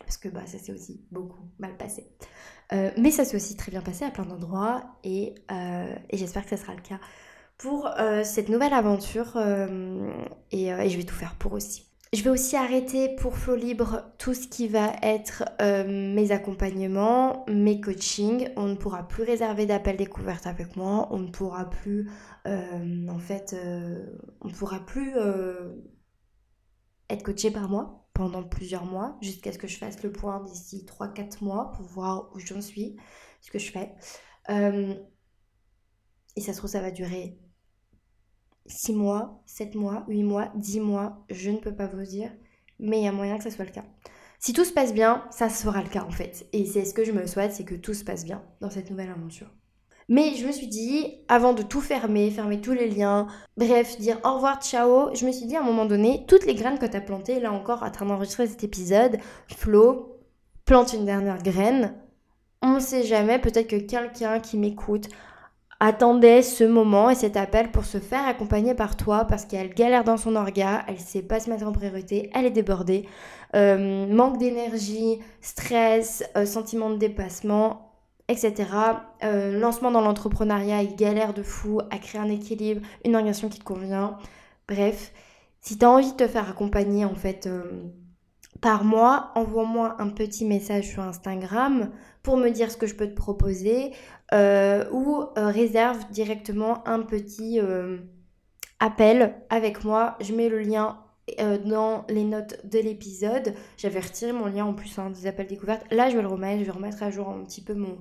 Speaker 1: Parce que bah, ça s'est aussi beaucoup mal passé. Euh, mais ça s'est aussi très bien passé à plein d'endroits et, euh, j'espère que ça sera le cas pour euh, cette nouvelle aventure et, je vais tout faire pour aussi. Je vais aussi arrêter pour Flow Libre tout ce qui va être mes accompagnements, mes coachings. On ne pourra plus réserver d'appels découvertes avec moi. On ne pourra plus, en fait, on ne pourra plus être coaché par moi pendant plusieurs mois jusqu'à ce que je fasse le point d'ici 3-4 mois pour voir où j'en suis, ce que je fais. et ça se trouve, ça va durer 6 mois, 7 mois, 8 mois, 10 mois, je ne peux pas vous dire, mais il y a moyen que ça soit le cas. Si tout se passe bien, ça sera le cas en fait. Et c'est ce que je me souhaite, c'est que tout se passe bien dans cette nouvelle aventure. Mais je me suis dit, avant de tout fermer, fermer tous les liens, bref, dire au revoir, ciao, je me suis dit à un moment donné, toutes les graines que tu as plantées, là encore, en train d'enregistrer cet épisode, Flo, plante une dernière graine. On ne sait jamais, peut-être que quelqu'un qui m'écoute attendait ce moment et cet appel pour se faire accompagner par toi parce qu'elle galère dans son orga, elle sait pas se mettre en priorité, elle est débordée, euh, manque d'énergie, stress, euh, sentiment de dépassement, etc. Euh, lancement dans l'entrepreneuriat, il galère de fou à créer un équilibre, une organisation qui te convient. Bref, si tu as envie de te faire accompagner en fait par mois, envoie-moi un petit message sur Instagram pour me dire ce que je peux te proposer euh, ou euh, réserve directement un petit euh, appel avec moi. Je mets le lien euh, dans les notes de l'épisode. J'avais retiré mon lien en plus hein, des appels découvertes. Là, je vais le remettre, je vais remettre à jour un petit peu mon,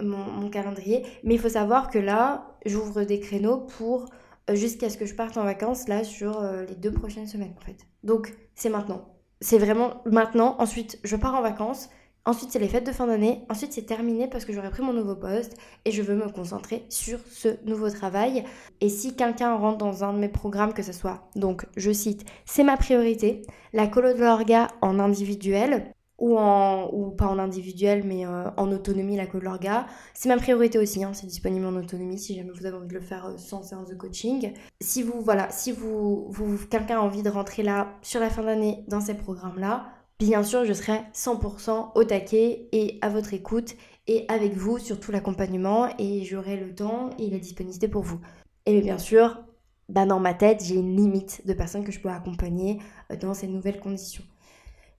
Speaker 1: mon, calendrier. Mais il faut savoir que là, j'ouvre des créneaux pour euh, jusqu'à ce que je parte en vacances, là, sur euh, les deux prochaines semaines, en fait. Donc, c'est maintenant. C'est vraiment maintenant. Ensuite, je pars en vacances. Ensuite, c'est les fêtes de fin d'année. Ensuite, c'est terminé parce que j'aurai pris mon nouveau poste et je veux me concentrer sur ce nouveau travail. Et si quelqu'un rentre dans un de mes programmes, que ce soit, donc, je cite, c'est ma priorité, la colo de l'orga en individuel, ou, en, ou pas en individuel, mais euh, en autonomie, la colo de l'orga. C'est ma priorité aussi, hein, c'est disponible en autonomie si jamais vous avez envie de le faire euh, sans séance de coaching. Si vous, voilà, si vous, vous quelqu'un a envie de rentrer là sur la fin d'année dans ces programmes-là, bien sûr, je serai 100% au taquet et à votre écoute et avec vous sur tout l'accompagnement et j'aurai le temps et la disponibilité pour vous. Et bien sûr, bah dans ma tête, j'ai une limite de personnes que je peux accompagner euh, dans ces nouvelles conditions.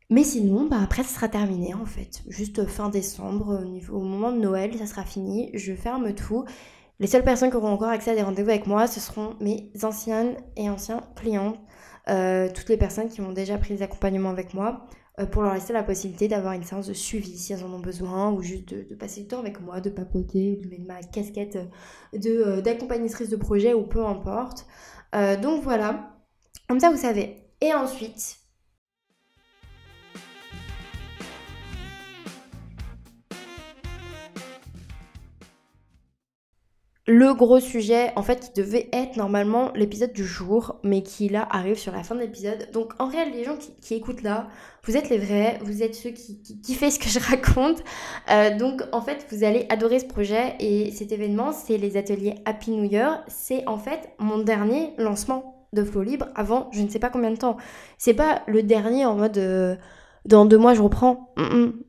Speaker 1: Mais sinon, bah après, ça sera terminé en fait. Juste fin décembre, au, moment de Noël, ça sera fini. Je ferme tout. Les seules personnes qui auront encore accès à des rendez-vous avec moi, ce seront mes anciennes et anciens clients. Euh, toutes les personnes qui ont déjà pris des accompagnements avec moi pour leur laisser la possibilité d'avoir une séance de suivi si elles en ont besoin ou juste de, passer du temps avec moi, de papoter, de mettre ma casquette de, euh, d'accompagnatrice de projet ou peu importe. donc voilà, comme ça vous savez. Et ensuite, le gros sujet, en fait, qui devait être normalement l'épisode du jour, mais qui là arrive sur la fin de l'épisode. Donc en réel, les gens qui, écoutent là, vous êtes les vrais, vous êtes ceux qui, qui, ce que je [laughs] raconte. Euh, donc en fait, vous allez adorer ce projet et cet événement, c'est les ateliers Happy New Year. C'est en fait mon dernier lancement de Flow Libre avant je ne sais pas combien de temps. C'est pas le dernier en mode... Euh, dans deux mois je reprends.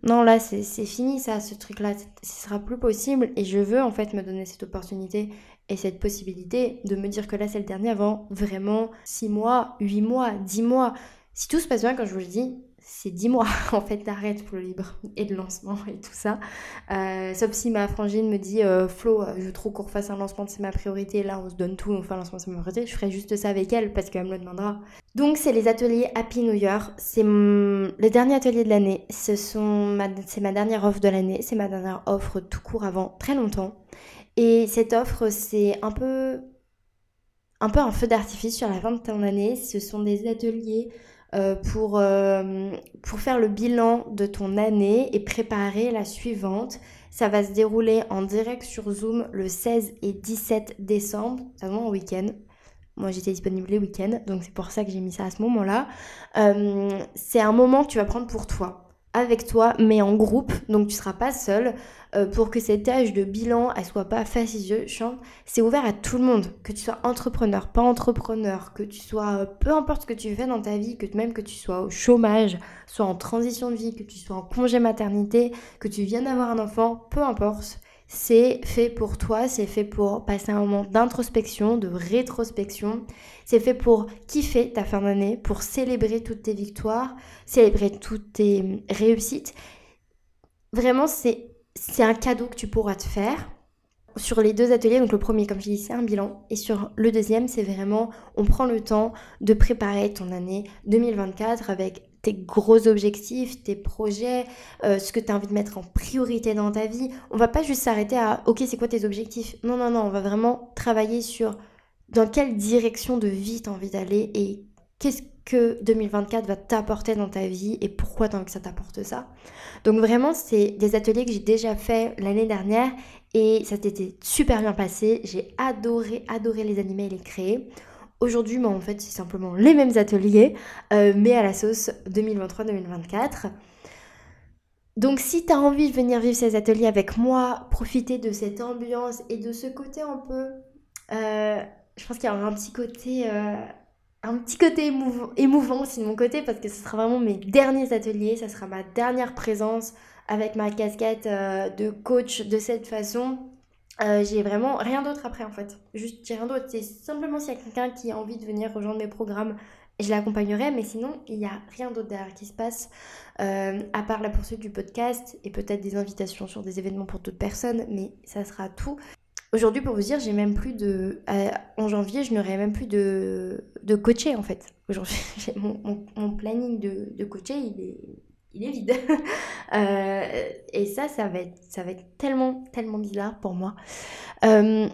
Speaker 1: Non, là c'est fini ça, ce truc-là, ce sera plus possible et je veux en fait me donner cette opportunité et cette possibilité de me dire que là c'est le dernier avant vraiment six mois, huit mois, dix mois. Si tout se passe bien quand je vous le dis, c'est 10 mois [laughs] en fait d'arrêt pour le libre et de lancement et tout ça. Euh, sauf si ma frangine me dit euh, Flo, euh, je veux trop qu'on refasse un lancement, c'est ma priorité, là on se donne tout, on fait un lancement, c'est ma priorité, je ferai juste ça avec elle parce qu'elle me le demandera. Donc c'est les ateliers Happy New Year, c'est le dernier atelier de l'année, c'est ma dernière offre de l'année, c'est ma dernière offre tout court avant très longtemps. Et cette offre c'est un peu un peu un feu d'artifice sur la fin de ton année, ce sont des ateliers euh, pour, euh, pour faire le bilan de ton année et préparer la suivante. Ça va se dérouler en direct sur Zoom le 16 et 17 décembre, ça en week-end. Moi j'étais disponible les week-ends, donc c'est pour ça que j'ai mis ça à ce moment-là. Euh, c'est un moment que tu vas prendre pour toi avec toi, mais en groupe, donc tu seras pas seul, euh, pour que cette tâche de bilan, elle soit pas chiante. C'est ouvert à tout le monde, que tu sois entrepreneur, pas entrepreneur, que tu sois, euh, peu importe ce que tu fais dans ta vie, que même que tu sois au chômage, soit en transition de vie, que tu sois en congé maternité, que tu viennes d'avoir un enfant, peu importe c'est fait pour toi, c'est fait pour passer un moment d'introspection, de rétrospection, c'est fait pour kiffer ta fin d'année, pour célébrer toutes tes victoires, célébrer toutes tes réussites. Vraiment, c'est un cadeau que tu pourras te faire. Sur les deux ateliers, donc le premier, comme je dis, c'est un bilan. Et sur le deuxième, c'est vraiment, on prend le temps de préparer ton année 2024 avec tes gros objectifs, tes projets, euh, ce que tu as envie de mettre en priorité dans ta vie. On va pas juste s'arrêter à OK, c'est quoi tes objectifs? Non, non, non, on va vraiment travailler sur dans quelle direction de vie tu as envie d'aller et qu'est-ce que 2024 va t'apporter dans ta vie et pourquoi envie que ça t'apporte ça. Donc vraiment, c'est des ateliers que j'ai déjà fait l'année dernière et ça s'était super bien passé. J'ai adoré, adoré les animer et les créer. Aujourd'hui, en fait, c'est simplement les mêmes ateliers, euh, mais à la sauce 2023-2024. Donc si tu as envie de venir vivre ces ateliers avec moi, profiter de cette ambiance et de ce côté un peu... Euh, je pense qu'il y aura un petit côté... Euh, un petit côté émouvant, aussi de mon côté parce que ce sera vraiment mes derniers ateliers, ça sera ma dernière présence avec ma casquette de coach de cette façon euh, j'ai vraiment rien d'autre après en fait. Juste, j'ai rien d'autre. C'est simplement s'il y a quelqu'un qui a envie de venir rejoindre mes programmes, je l'accompagnerai, mais sinon, il n'y a rien d'autre derrière qui se passe, euh, à part la poursuite du podcast et peut-être des invitations sur des événements pour d'autres personnes, mais ça sera tout. Aujourd'hui, pour vous dire, j'ai même plus de. en janvier, je n'aurai même plus de, de coaché en fait. Aujourd'hui, [laughs] mon, mon, planning de, de coaché, il est, il est vide. [laughs] Euh, et ça, ça va, être, ça va être tellement, tellement bizarre pour moi. Euh,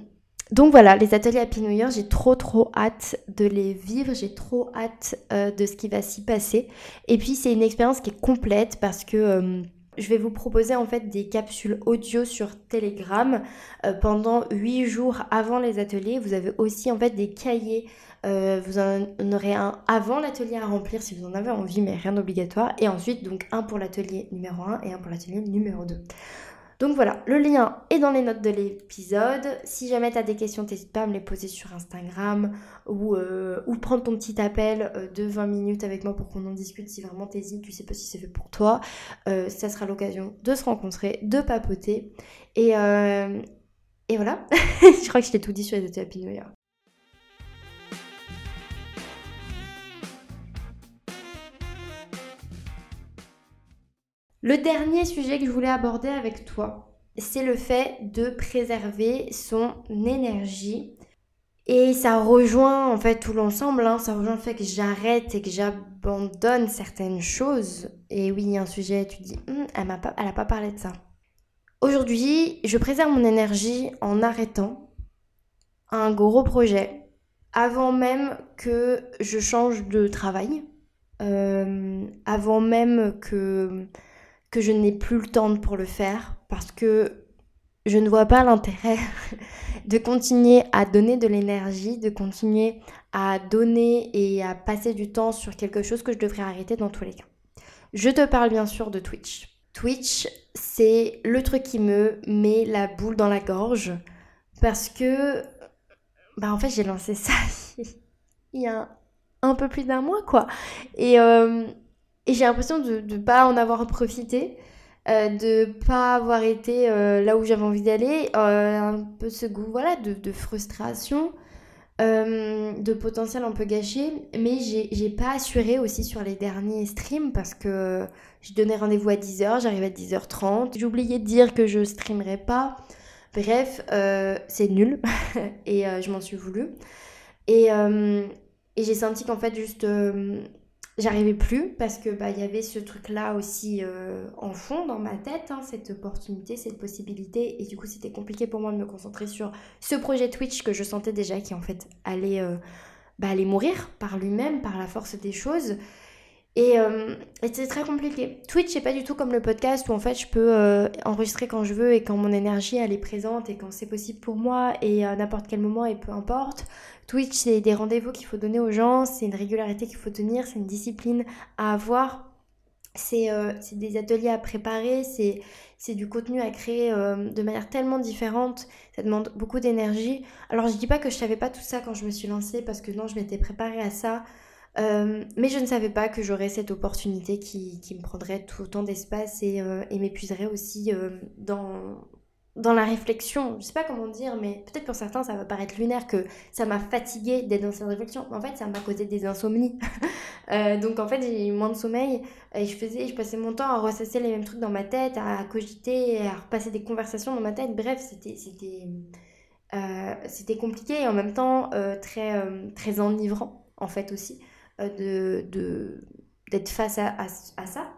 Speaker 1: donc voilà, les ateliers Happy New Year, j'ai trop trop hâte de les vivre, j'ai trop hâte euh, de ce qui va s'y passer. Et puis c'est une expérience qui est complète parce que je vais vous proposer en fait des capsules audio sur Telegram euh, pendant 8 jours avant les ateliers. Vous avez aussi en fait des cahiers. Euh, vous en aurez un avant l'atelier à remplir si vous en avez envie, mais rien d'obligatoire. Et ensuite, donc un pour l'atelier numéro 1 et un pour l'atelier numéro 2. Donc voilà, le lien est dans les notes de l'épisode. Si jamais tu des questions, n'hésite pas à me les poser sur Instagram ou, euh, prendre ton petit appel euh, de 20 minutes avec moi pour qu'on en discute si vraiment t'hésites, tu sais pas si c'est fait pour toi. Euh, ça sera l'occasion de se rencontrer, de papoter. Et, voilà, [laughs] je crois que je t'ai tout dit sur les Happy New Le dernier sujet que je voulais aborder avec toi, c'est le fait de préserver son énergie. Et ça rejoint en fait tout l'ensemble, hein. ça rejoint le fait que j'arrête et que j'abandonne certaines choses. Et oui, un sujet, tu dis, hum, elle n'a pas, pas parlé de ça. Aujourd'hui, je préserve mon énergie en arrêtant un gros projet avant même que je change de travail, euh, avant même que que je n'ai plus le temps pour le faire parce que je ne vois pas l'intérêt [laughs] de continuer à donner de l'énergie, de continuer à donner et à passer du temps sur quelque chose que je devrais arrêter dans tous les cas. Je te parle bien sûr de Twitch. Twitch, c'est le truc qui me met la boule dans la gorge parce que, bah en fait, j'ai lancé ça [laughs] il y a un, peu plus d'un mois, quoi. Et, euh, et j'ai l'impression de ne pas en avoir profité, euh, de pas avoir été euh, là où j'avais envie d'aller, euh, un peu ce goût voilà, de, de frustration, euh, de potentiel un peu gâché. Mais j'ai pas assuré aussi sur les derniers streams parce que je donnais rendez-vous à 10h, j'arrive à 10h30. J'ai oublié de dire que je streamerais pas. Bref, c'est nul [laughs] et je m'en suis voulu. Et, et j'ai senti qu'en fait, juste j'arrivais plus parce que bah y avait ce truc là aussi euh, en fond dans ma tête hein, cette opportunité cette possibilité. Et du coup c'était compliqué pour moi de me concentrer sur ce projet Twitch que je sentais déjà qui en fait allait euh, bah, allait mourir par lui-même par la force des choses euh, et, c'est très compliqué. Twitch, c'est pas du tout comme le podcast où en fait je peux enregistrer quand je veux et quand mon énergie elle est présente et quand c'est possible pour moi et à n'importe quel moment et peu importe. Twitch, c'est des rendez-vous qu'il faut donner aux gens, c'est une régularité qu'il faut tenir, c'est une discipline à avoir, c'est euh, des ateliers à préparer, c'est du contenu à créer euh, de manière tellement différente, ça demande beaucoup d'énergie. Alors je dis pas que je savais pas tout ça quand je me suis lancée, parce que non, je m'étais préparée à ça. Euh, mais je ne savais pas que j'aurais cette opportunité qui, qui, me prendrait tout autant d'espace et, et m'épuiserait aussi dans, dans la réflexion, je sais pas comment dire, mais peut-être pour certains ça va paraître lunaire que ça m'a fatigué d'être dans cette réflexion. En fait, ça m'a causé des insomnies. [laughs] Euh, donc en fait, j'ai eu moins de sommeil et je faisais, je passais mon temps à ressasser les mêmes trucs dans ma tête, à cogiter, à repasser des conversations dans ma tête. Bref, c'était c'était euh, compliqué et en même temps euh, très très enivrant en fait aussi de d'être face à, ça.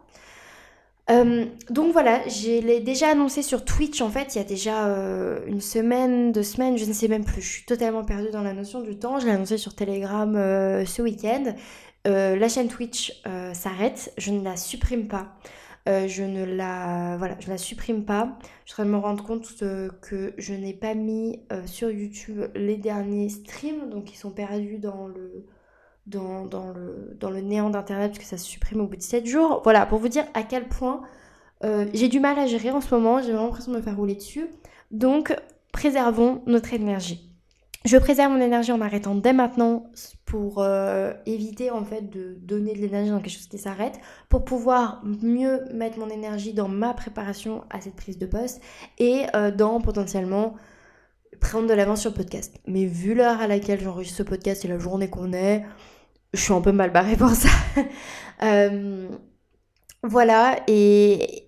Speaker 1: Euh, donc voilà, je l'ai déjà annoncé sur Twitch en fait il y a déjà euh, une semaine, deux semaines, je ne sais même plus. Je suis totalement perdue dans la notion du temps. Je l'ai annoncé sur Telegram euh, ce week-end. la chaîne Twitch s'arrête, je ne la supprime pas. je ne la je la supprime pas. Je serais de me rendre compte que je n'ai pas mis sur YouTube les derniers streams, donc ils sont perdus dans le dans, dans, le, dans le néant d'Internet parce que ça se supprime au bout de 7 jours. Voilà, pour vous dire à quel point euh, j'ai du mal à gérer en ce moment, j'ai vraiment l'impression de me faire rouler dessus. Donc, préservons notre énergie. Je préserve mon énergie en m'arrêtant dès maintenant pour euh, éviter en fait de donner de l'énergie dans quelque chose qui s'arrête, pour pouvoir mieux mettre mon énergie dans ma préparation à cette prise de poste et euh, dans potentiellement prendre de l'avance sur le podcast. Mais vu l'heure à laquelle j'enregistre ce podcast et la journée qu'on est, je suis un peu mal barrée [laughs] pour ça. Euh, voilà, et,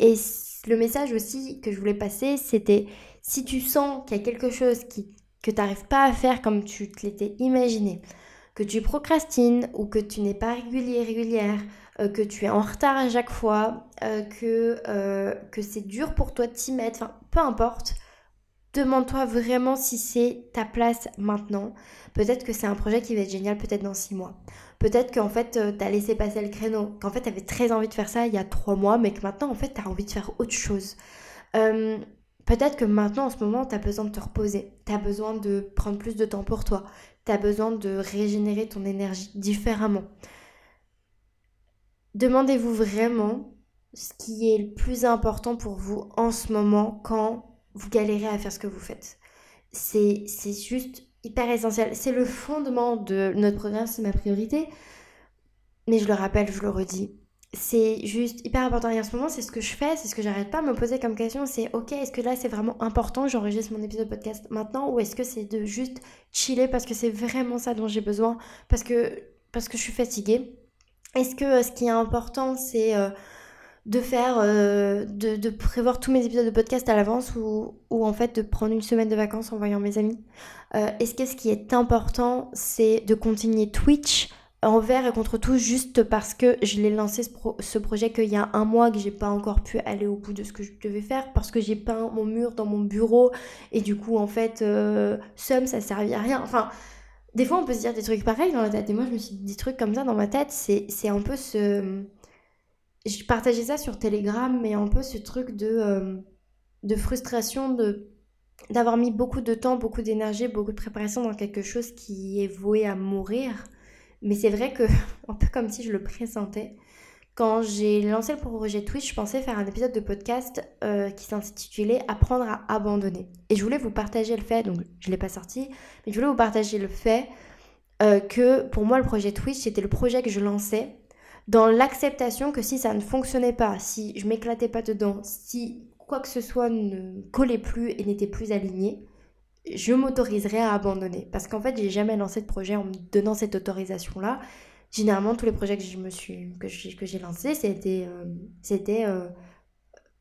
Speaker 1: Le message aussi que je voulais passer, c'était si tu sens qu'il y a quelque chose qui, que tu n'arrives pas à faire comme tu te l'étais imaginé, que tu procrastines ou que tu n'es pas régulier, régulière, euh, que tu es en retard à chaque fois, euh, que, que c'est dur pour toi de t'y mettre, peu importe, demande-toi vraiment si c'est ta place maintenant. Peut-être que c'est un projet qui va être génial peut-être dans six mois. Peut-être qu'en fait, tu as laissé passer le créneau, qu'en fait, tu avais très envie de faire ça il y a trois mois, mais que maintenant, en fait, tu as envie de faire autre chose. Peut-être que maintenant, en ce moment, tu as besoin de te reposer, tu as besoin de prendre plus de temps pour toi, tu as besoin de régénérer ton énergie différemment. Demandez-vous vraiment ce qui est le plus important pour vous en ce moment quand vous galérez à faire ce que vous faites. C'est juste hyper essentiel. C'est le fondement de notre programme, c'est ma priorité. Mais je le rappelle, je le redis, c'est juste hyper important. Et en ce moment, c'est ce que je fais, c'est ce que j'arrête pas de me poser comme question. C'est ok, est-ce que là c'est vraiment important J'enregistre mon épisode podcast maintenant ou est-ce que c'est de juste chiller parce que c'est vraiment ça dont j'ai besoin parce que, parce que je suis fatiguée? Est-ce que euh, ce qui est important c'est euh, de faire, euh, de, prévoir tous mes épisodes de podcast à l'avance ou, ou, en fait de prendre une semaine de vacances en voyant mes amis. Est-ce que ce qui est important c'est de continuer Twitch envers et contre tout juste parce que je l'ai lancé ce, projet qu'il y a un mois que j'ai pas encore pu aller au bout de ce que je devais faire parce que j'ai peint mon mur dans mon bureau et du coup en fait euh, somme ça servait à rien. Enfin des fois on peut se dire des trucs pareils dans la tête et moi je me suis dit des trucs comme ça dans ma tête. C'est un peu ce je partageais ça sur Telegram mais un peu ce truc de euh, de frustration de d'avoir mis beaucoup de temps beaucoup d'énergie beaucoup de préparation dans quelque chose qui est voué à mourir mais c'est vrai que, [laughs] un peu comme si je le pressentais, quand j'ai lancé le projet Twitch, je pensais faire un épisode de podcast euh, qui s'intitulait Apprendre à abandonner. Et je voulais vous partager le fait, donc je ne l'ai pas sorti, mais je voulais vous partager le fait euh, que pour moi le projet Twitch c'était le projet que je lançais dans l'acceptation que si ça ne fonctionnait pas, si je m'éclatais pas dedans, si quoi que ce soit ne collait plus et n'était plus aligné, je m'autoriserai à abandonner. Parce qu'en fait, j'ai jamais lancé de projet en me donnant cette autorisation-là. Généralement, tous les projets que je me suis que j'ai lancés, c'était euh, c'était euh,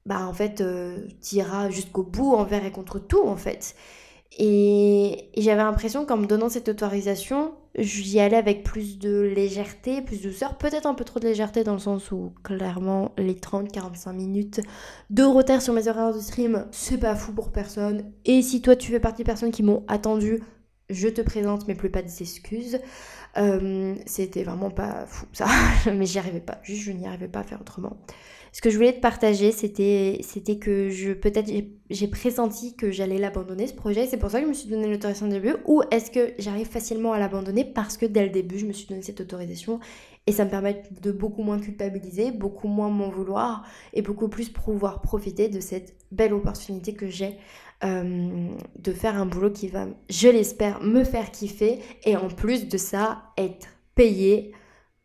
Speaker 1: bah en fait euh, jusqu'au bout envers et contre tout en fait. Et, j'avais l'impression qu'en me donnant cette autorisation, j'y allais avec plus de légèreté, plus de douceur, peut-être un peu trop de légèreté dans le sens où clairement les 30-45 minutes de retard sur mes horaires de stream, c'est pas fou pour personne. Et si toi tu fais partie des personnes qui m'ont attendu, je te présente mes plus pas des excuses. Euh, c'était vraiment pas fou ça, [laughs] mais j'y arrivais pas, juste je n'y arrivais pas à faire autrement ce que je voulais te partager, c'était, que je peut-être j'ai pressenti que j'allais l'abandonner ce projet. C'est pour ça que je me suis donné l'autorisation au début. Ou est-ce que j'arrive facilement à l'abandonner parce que dès le début, je me suis donné cette autorisation et ça me permet de beaucoup moins culpabiliser, beaucoup moins m'en vouloir et beaucoup plus pouvoir profiter de cette belle opportunité que j'ai euh, de faire un boulot qui va, je l'espère, me faire kiffer et en plus de ça, être payé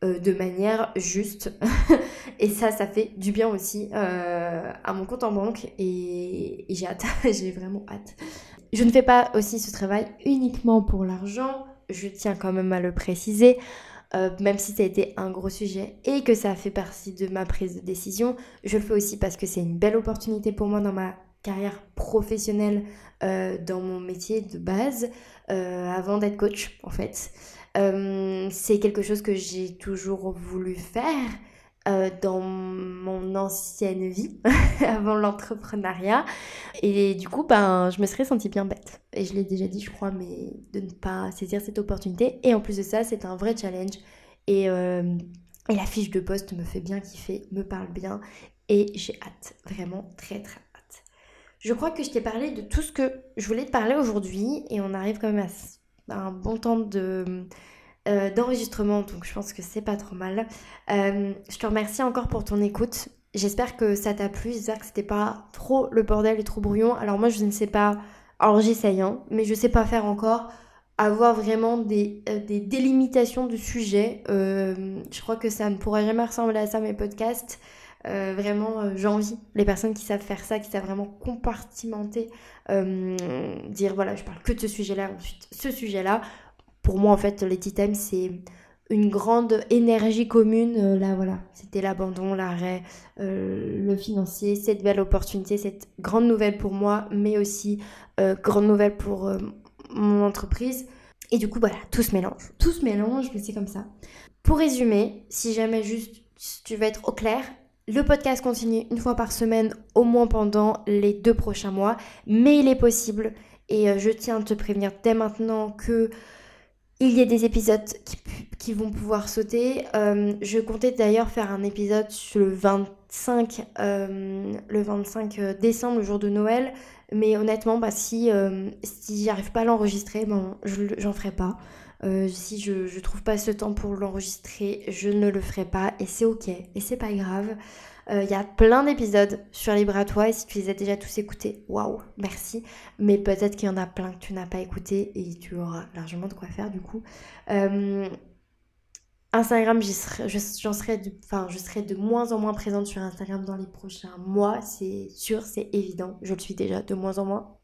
Speaker 1: euh, de manière juste. [laughs] et ça, ça fait du bien aussi euh, à mon compte en banque et, j'ai hâte, [laughs] j'ai vraiment hâte. Je ne fais pas aussi ce travail uniquement pour l'argent, je tiens quand même à le préciser. Euh, même si ça a été un gros sujet et que ça fait partie de ma prise de décision, je le fais aussi parce que c'est une belle opportunité pour moi dans ma carrière professionnelle, dans mon métier de base, avant d'être coach en fait. Euh, c'est quelque chose que j'ai toujours voulu faire euh, dans mon ancienne vie, [laughs] avant l'entrepreneuriat. Et du coup, ben, je me serais sentie bien bête. Et je l'ai déjà dit, je crois, mais de ne pas saisir cette opportunité. Et en plus de ça, c'est un vrai challenge. Et, euh, et la fiche de poste me fait bien kiffer, me parle bien. Et j'ai hâte, vraiment très très hâte. Je crois que je t'ai parlé de tout ce que je voulais te parler aujourd'hui. Et on arrive quand même à un bon temps euh, d'enregistrement, donc je pense que c'est pas trop mal. Euh, je te remercie encore pour ton écoute. J'espère que ça t'a plu, j'espère que c'était pas trop le bordel et trop brouillon. Alors moi je ne sais pas, alors j'essaye, hein, mais je sais pas faire encore avoir vraiment des, euh, des délimitations de sujets. je crois que ça ne pourra jamais ressembler à ça mes podcasts. Vraiment, j'envie les personnes qui savent faire ça, qui savent vraiment compartimenter, dire voilà, je parle que de ce sujet-là, ensuite ce sujet-là pour moi, en fait, les tea c'est une grande énergie commune. Euh, là, voilà, c'était l'abandon, l'arrêt, euh, le financier, cette belle opportunité, cette grande nouvelle pour moi, mais aussi euh, grande nouvelle pour mon entreprise. Et du coup, voilà, tout se mélange. Tout se mélange, mais c'est comme ça. Pour résumer, si jamais juste tu veux être au clair, le podcast continue une fois par semaine, au moins pendant les deux prochains mois, mais il est possible, et je tiens à te prévenir dès maintenant que il y a des épisodes qui, vont pouvoir sauter. Euh, je comptais d'ailleurs faire un épisode le 25, euh, le 25 euh, décembre, le jour de Noël. Mais honnêtement, bah, si, si j'arrive pas à l'enregistrer, ben, j'en ferai pas. Si je, je trouve pas ce temps pour l'enregistrer, je ne le ferai pas. Et c'est ok. Et c'est pas grave. Il euh, y a plein d'épisodes sur Libre à toi et si tu les as déjà tous écoutés, waouh, merci. Mais peut-être qu'il y en a plein que tu n'as pas écouté et tu auras largement de quoi faire du coup. Euh, Instagram, j'en serai, de, je serai de moins en moins présente sur Instagram dans les prochains mois, c'est sûr, c'est évident. Je le suis déjà de moins en moins.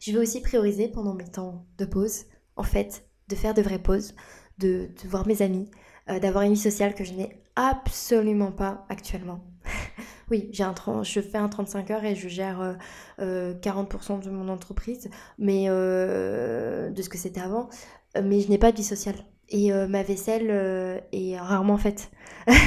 Speaker 1: Je vais aussi prioriser pendant mes temps de pause, en fait, de faire de vraies pauses, de, voir mes amis, euh, d'avoir une vie sociale que je n'ai absolument pas actuellement. [laughs] oui, j'ai un je fais un 35 heures et je gère 40% euh, euh, de mon entreprise, mais de ce que c'était avant, mais je n'ai pas de vie sociale. Et ma vaisselle est rarement faite.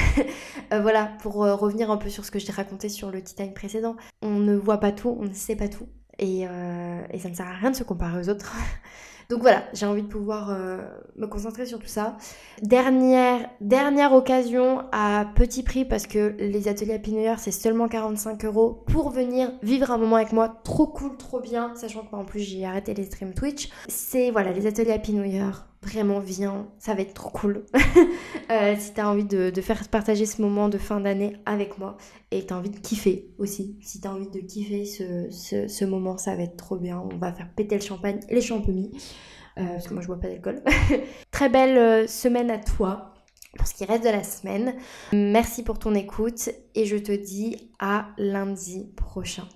Speaker 1: [laughs] voilà, pour revenir un peu sur ce que je t'ai raconté sur le Time précédent, on ne voit pas tout, on ne sait pas tout. Et, et ça ne sert à rien de se comparer aux autres. [laughs] Donc voilà, j'ai envie de pouvoir euh, me concentrer sur tout ça. Dernière, dernière occasion à petit prix parce que les ateliers Year c'est seulement 45 euros pour venir vivre un moment avec moi. Trop cool, trop bien. Sachant que en plus j'ai arrêté les streams Twitch. C'est voilà, les ateliers New Year. Vraiment viens, ça va être trop cool. [laughs] euh, si t'as envie de, faire partager ce moment de fin d'année avec moi et t'as envie de kiffer aussi. Si t'as envie de kiffer ce, ce, moment, ça va être trop bien. On va faire péter le champagne, les champomis. Euh, parce que moi je bois pas d'alcool. [laughs] Très belle euh, semaine à toi pour ce qui reste de la semaine. Merci pour ton écoute et je te dis à lundi prochain.